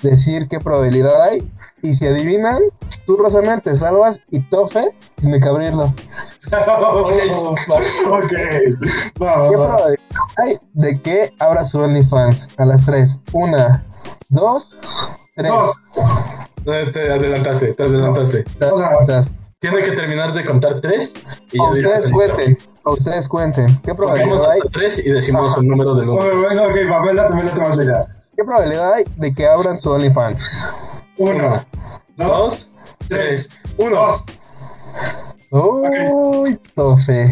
decir qué probabilidad hay. Y si adivinan, tú Rosamel te salvas y Tofe tiene que abrirlo. Ok. ¿Qué probabilidad hay de que abra su OnlyFans? A las tres. Una, dos, tres. Dos. Eh, Te adelantaste, te adelantaste. O sea, tas. Tiene que terminar de contar tres. Y O ustedes cuenten. O ustedes cuenten. ¿Qué probabilidad Contamos hay? hasta tres y decimos el número del uno. venga, ok, late más la idea. ¿Qué probabilidad hay de que abran su OnlyFans? Uno, dos, Dos, tres, uno. dos. Uy, Tofe.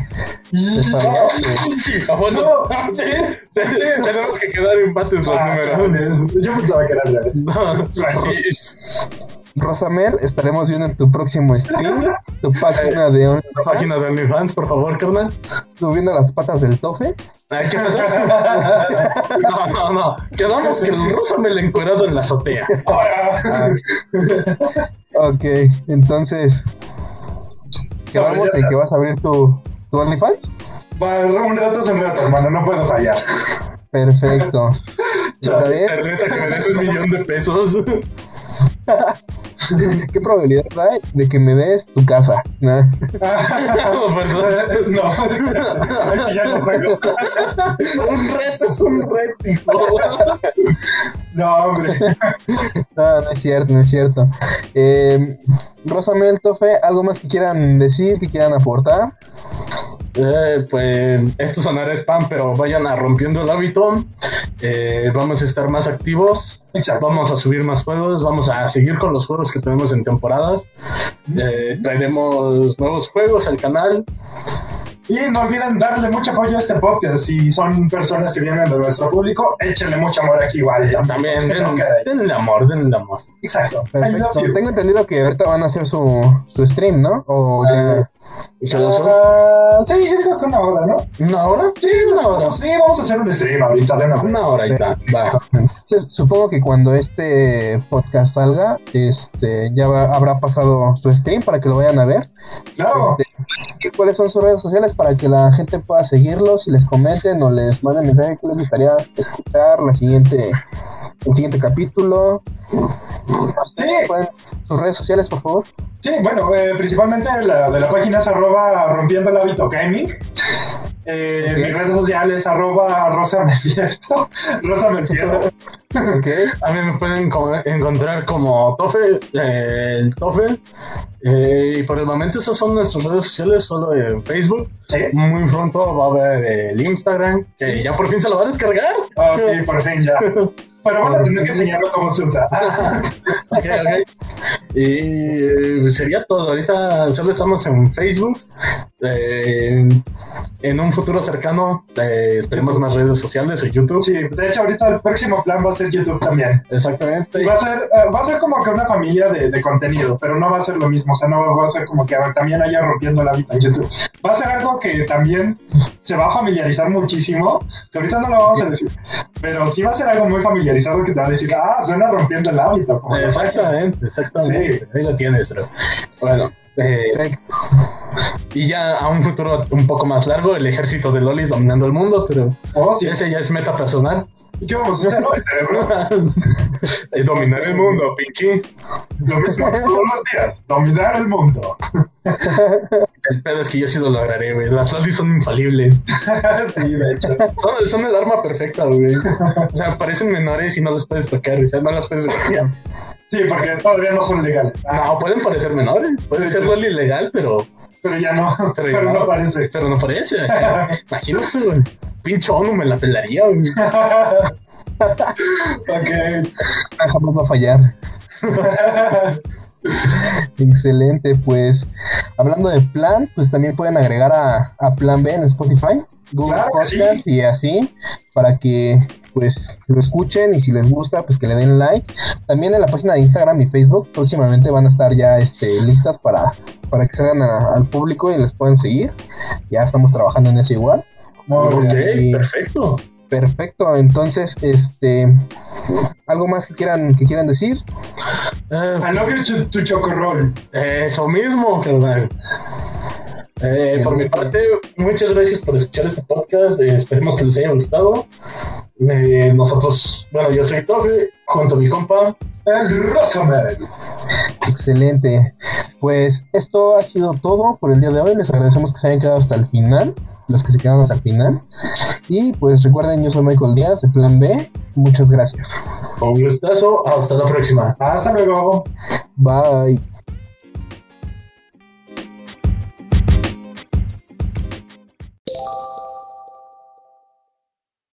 A fuerza. Tenemos que quedar empates los Ah, números. Yo pensaba que era al revés. No, así es. Rosamel, estaremos viendo en tu próximo stream tu página de OnlyFans, Página de OnlyFans, por favor, carnal. subiendo las patas del Tofe. Ah, ¿Qué pasó? No, no, no. Quedamos que el ruso me lo encuerado en la azotea. Ahora. Ok, entonces, quedamos en que vas a abrir tu, tu OnlyFans. Va, un rato un rato, hermano, no puedo fallar. Perfecto. ¿Está bien? Se reta que me des un millón de pesos. ¿Qué probabilidad hay de que me des tu casa? No, aquí ya no juego. Un reto es un reto. hijo. No, hombre. No, no es cierto, no es cierto. Eh, Rosamel, Tofe, ¿algo más que quieran decir, que quieran aportar? Eh, pues esto sonará spam, pero vayan a rompiendo el hábito. Eh, vamos a estar más activos. Exacto. Vamos a subir más juegos. Vamos a seguir con los juegos que tenemos en temporadas. Eh, traeremos nuevos juegos al canal. Y no olviden darle mucho apoyo a este podcast. Si son personas que vienen de nuestro público, échenle mucho amor aquí igual. También den, denle amor, denle amor. Exacto. Perfecto. Tengo entendido que ahorita van a hacer su, su stream, ¿no? O ya. ¿Y qué son? Ah, sí, yo creo que una hora, ¿no? ¿Una hora? Sí, una hora. Sí, vamos a hacer un stream ahorita de una vez. Una hora y tal. Supongo que cuando este podcast salga, este ya va- habrá pasado su stream para que lo vayan a ver. Claro. Este, ¿qué- ¿Cuáles son sus redes sociales para que la gente pueda seguirlos y les comenten o les manden mensaje que les gustaría escuchar la siguiente, el siguiente capítulo? Sí. sus redes sociales, por favor. Sí, bueno, eh, principalmente la de la página es arroba rompiendo el hábito gaming. Eh. Mis redes sociales arroba rosa me pierdo. rosa me pierdo. Ok. A mí me pueden co- encontrar como Tofe, eh, el Tofe. Eh, y por el momento esas son nuestras redes sociales, solo en Facebook. Sí. Muy pronto va a haber el Instagram, que ya por fin se lo va a descargar. Ah, sí, por fin ya. Pero bueno, tendré que enseñarlo cómo se usa. Ok, ok. Y eh, sería todo. Ahorita solo estamos en Facebook. Eh, en un futuro cercano eh, esperemos más redes sociales o YouTube. Sí, de hecho ahorita el próximo plan va a ser YouTube también. Exactamente. Y va a ser, eh, va a ser como que una familia de, de contenido, pero no va a ser lo mismo. O sea, no va a ser como que también haya rompiendo la vida en YouTube. Va a ser algo que también se va a familiarizar muchísimo, que ahorita no lo vamos a decir, pero sí va a ser algo muy familiarizado que te va a decir, ah, suena rompiendo el hábito. Como. Exactamente, exactamente. Sí. Ahí lo tienes, bro. Bueno, eh, Perfecto. Y ya a un futuro un poco más largo, el ejército de Lolis dominando el mundo, pero Oh, sí. ese ya es meta personal. ¿Y qué vamos a hacer hoy, cerebro? Dominar el mundo, Pinky. Lo mismo todos los días, dominar el mundo. El pedo es que yo sí lo lograré, güey. Las Lolis son infalibles. sí, de hecho. Son, son el arma perfecta, güey. O sea, parecen menores y no los puedes tocar, o sea, no las puedes tocar. Sí, porque todavía no son legales. Ah, No, pueden parecer menores. Puede ser Loli legal, pero, pero ya no, Pero no no. parece. pero no parece. o sea, imagínate, güey. Pinche ONU me la pelaría, güey. ok. Jamás va a fallar. Excelente, pues hablando de plan, pues también pueden agregar a, a Plan B en Spotify, Google Claro que sí. Y así, para que pues lo escuchen y si les gusta, pues que le den like. También en la página de Instagram y Facebook próximamente van a estar ya este, listas para, para que salgan a- al público y les puedan seguir. Ya estamos trabajando en eso igual. Ok, bien. perfecto. Perfecto, entonces, este, algo más que quieran que quieran decir. Eh, I love you to, to chocorroll. Eso mismo, carnal. Eh, por mi parte, muchas gracias por escuchar este podcast. eh, esperemos que les haya gustado. Eh, nosotros, bueno, yo soy Tofe, junto a mi compa. El Rosamel. Excelente. Pues esto ha sido todo por el día de hoy. Les agradecemos que se hayan quedado hasta el final, los que se quedaron hasta el final. Y pues recuerden, yo soy Michael Díaz de Plan B. Muchas gracias. Un gustazo. Hasta la próxima. Hasta luego. Bye.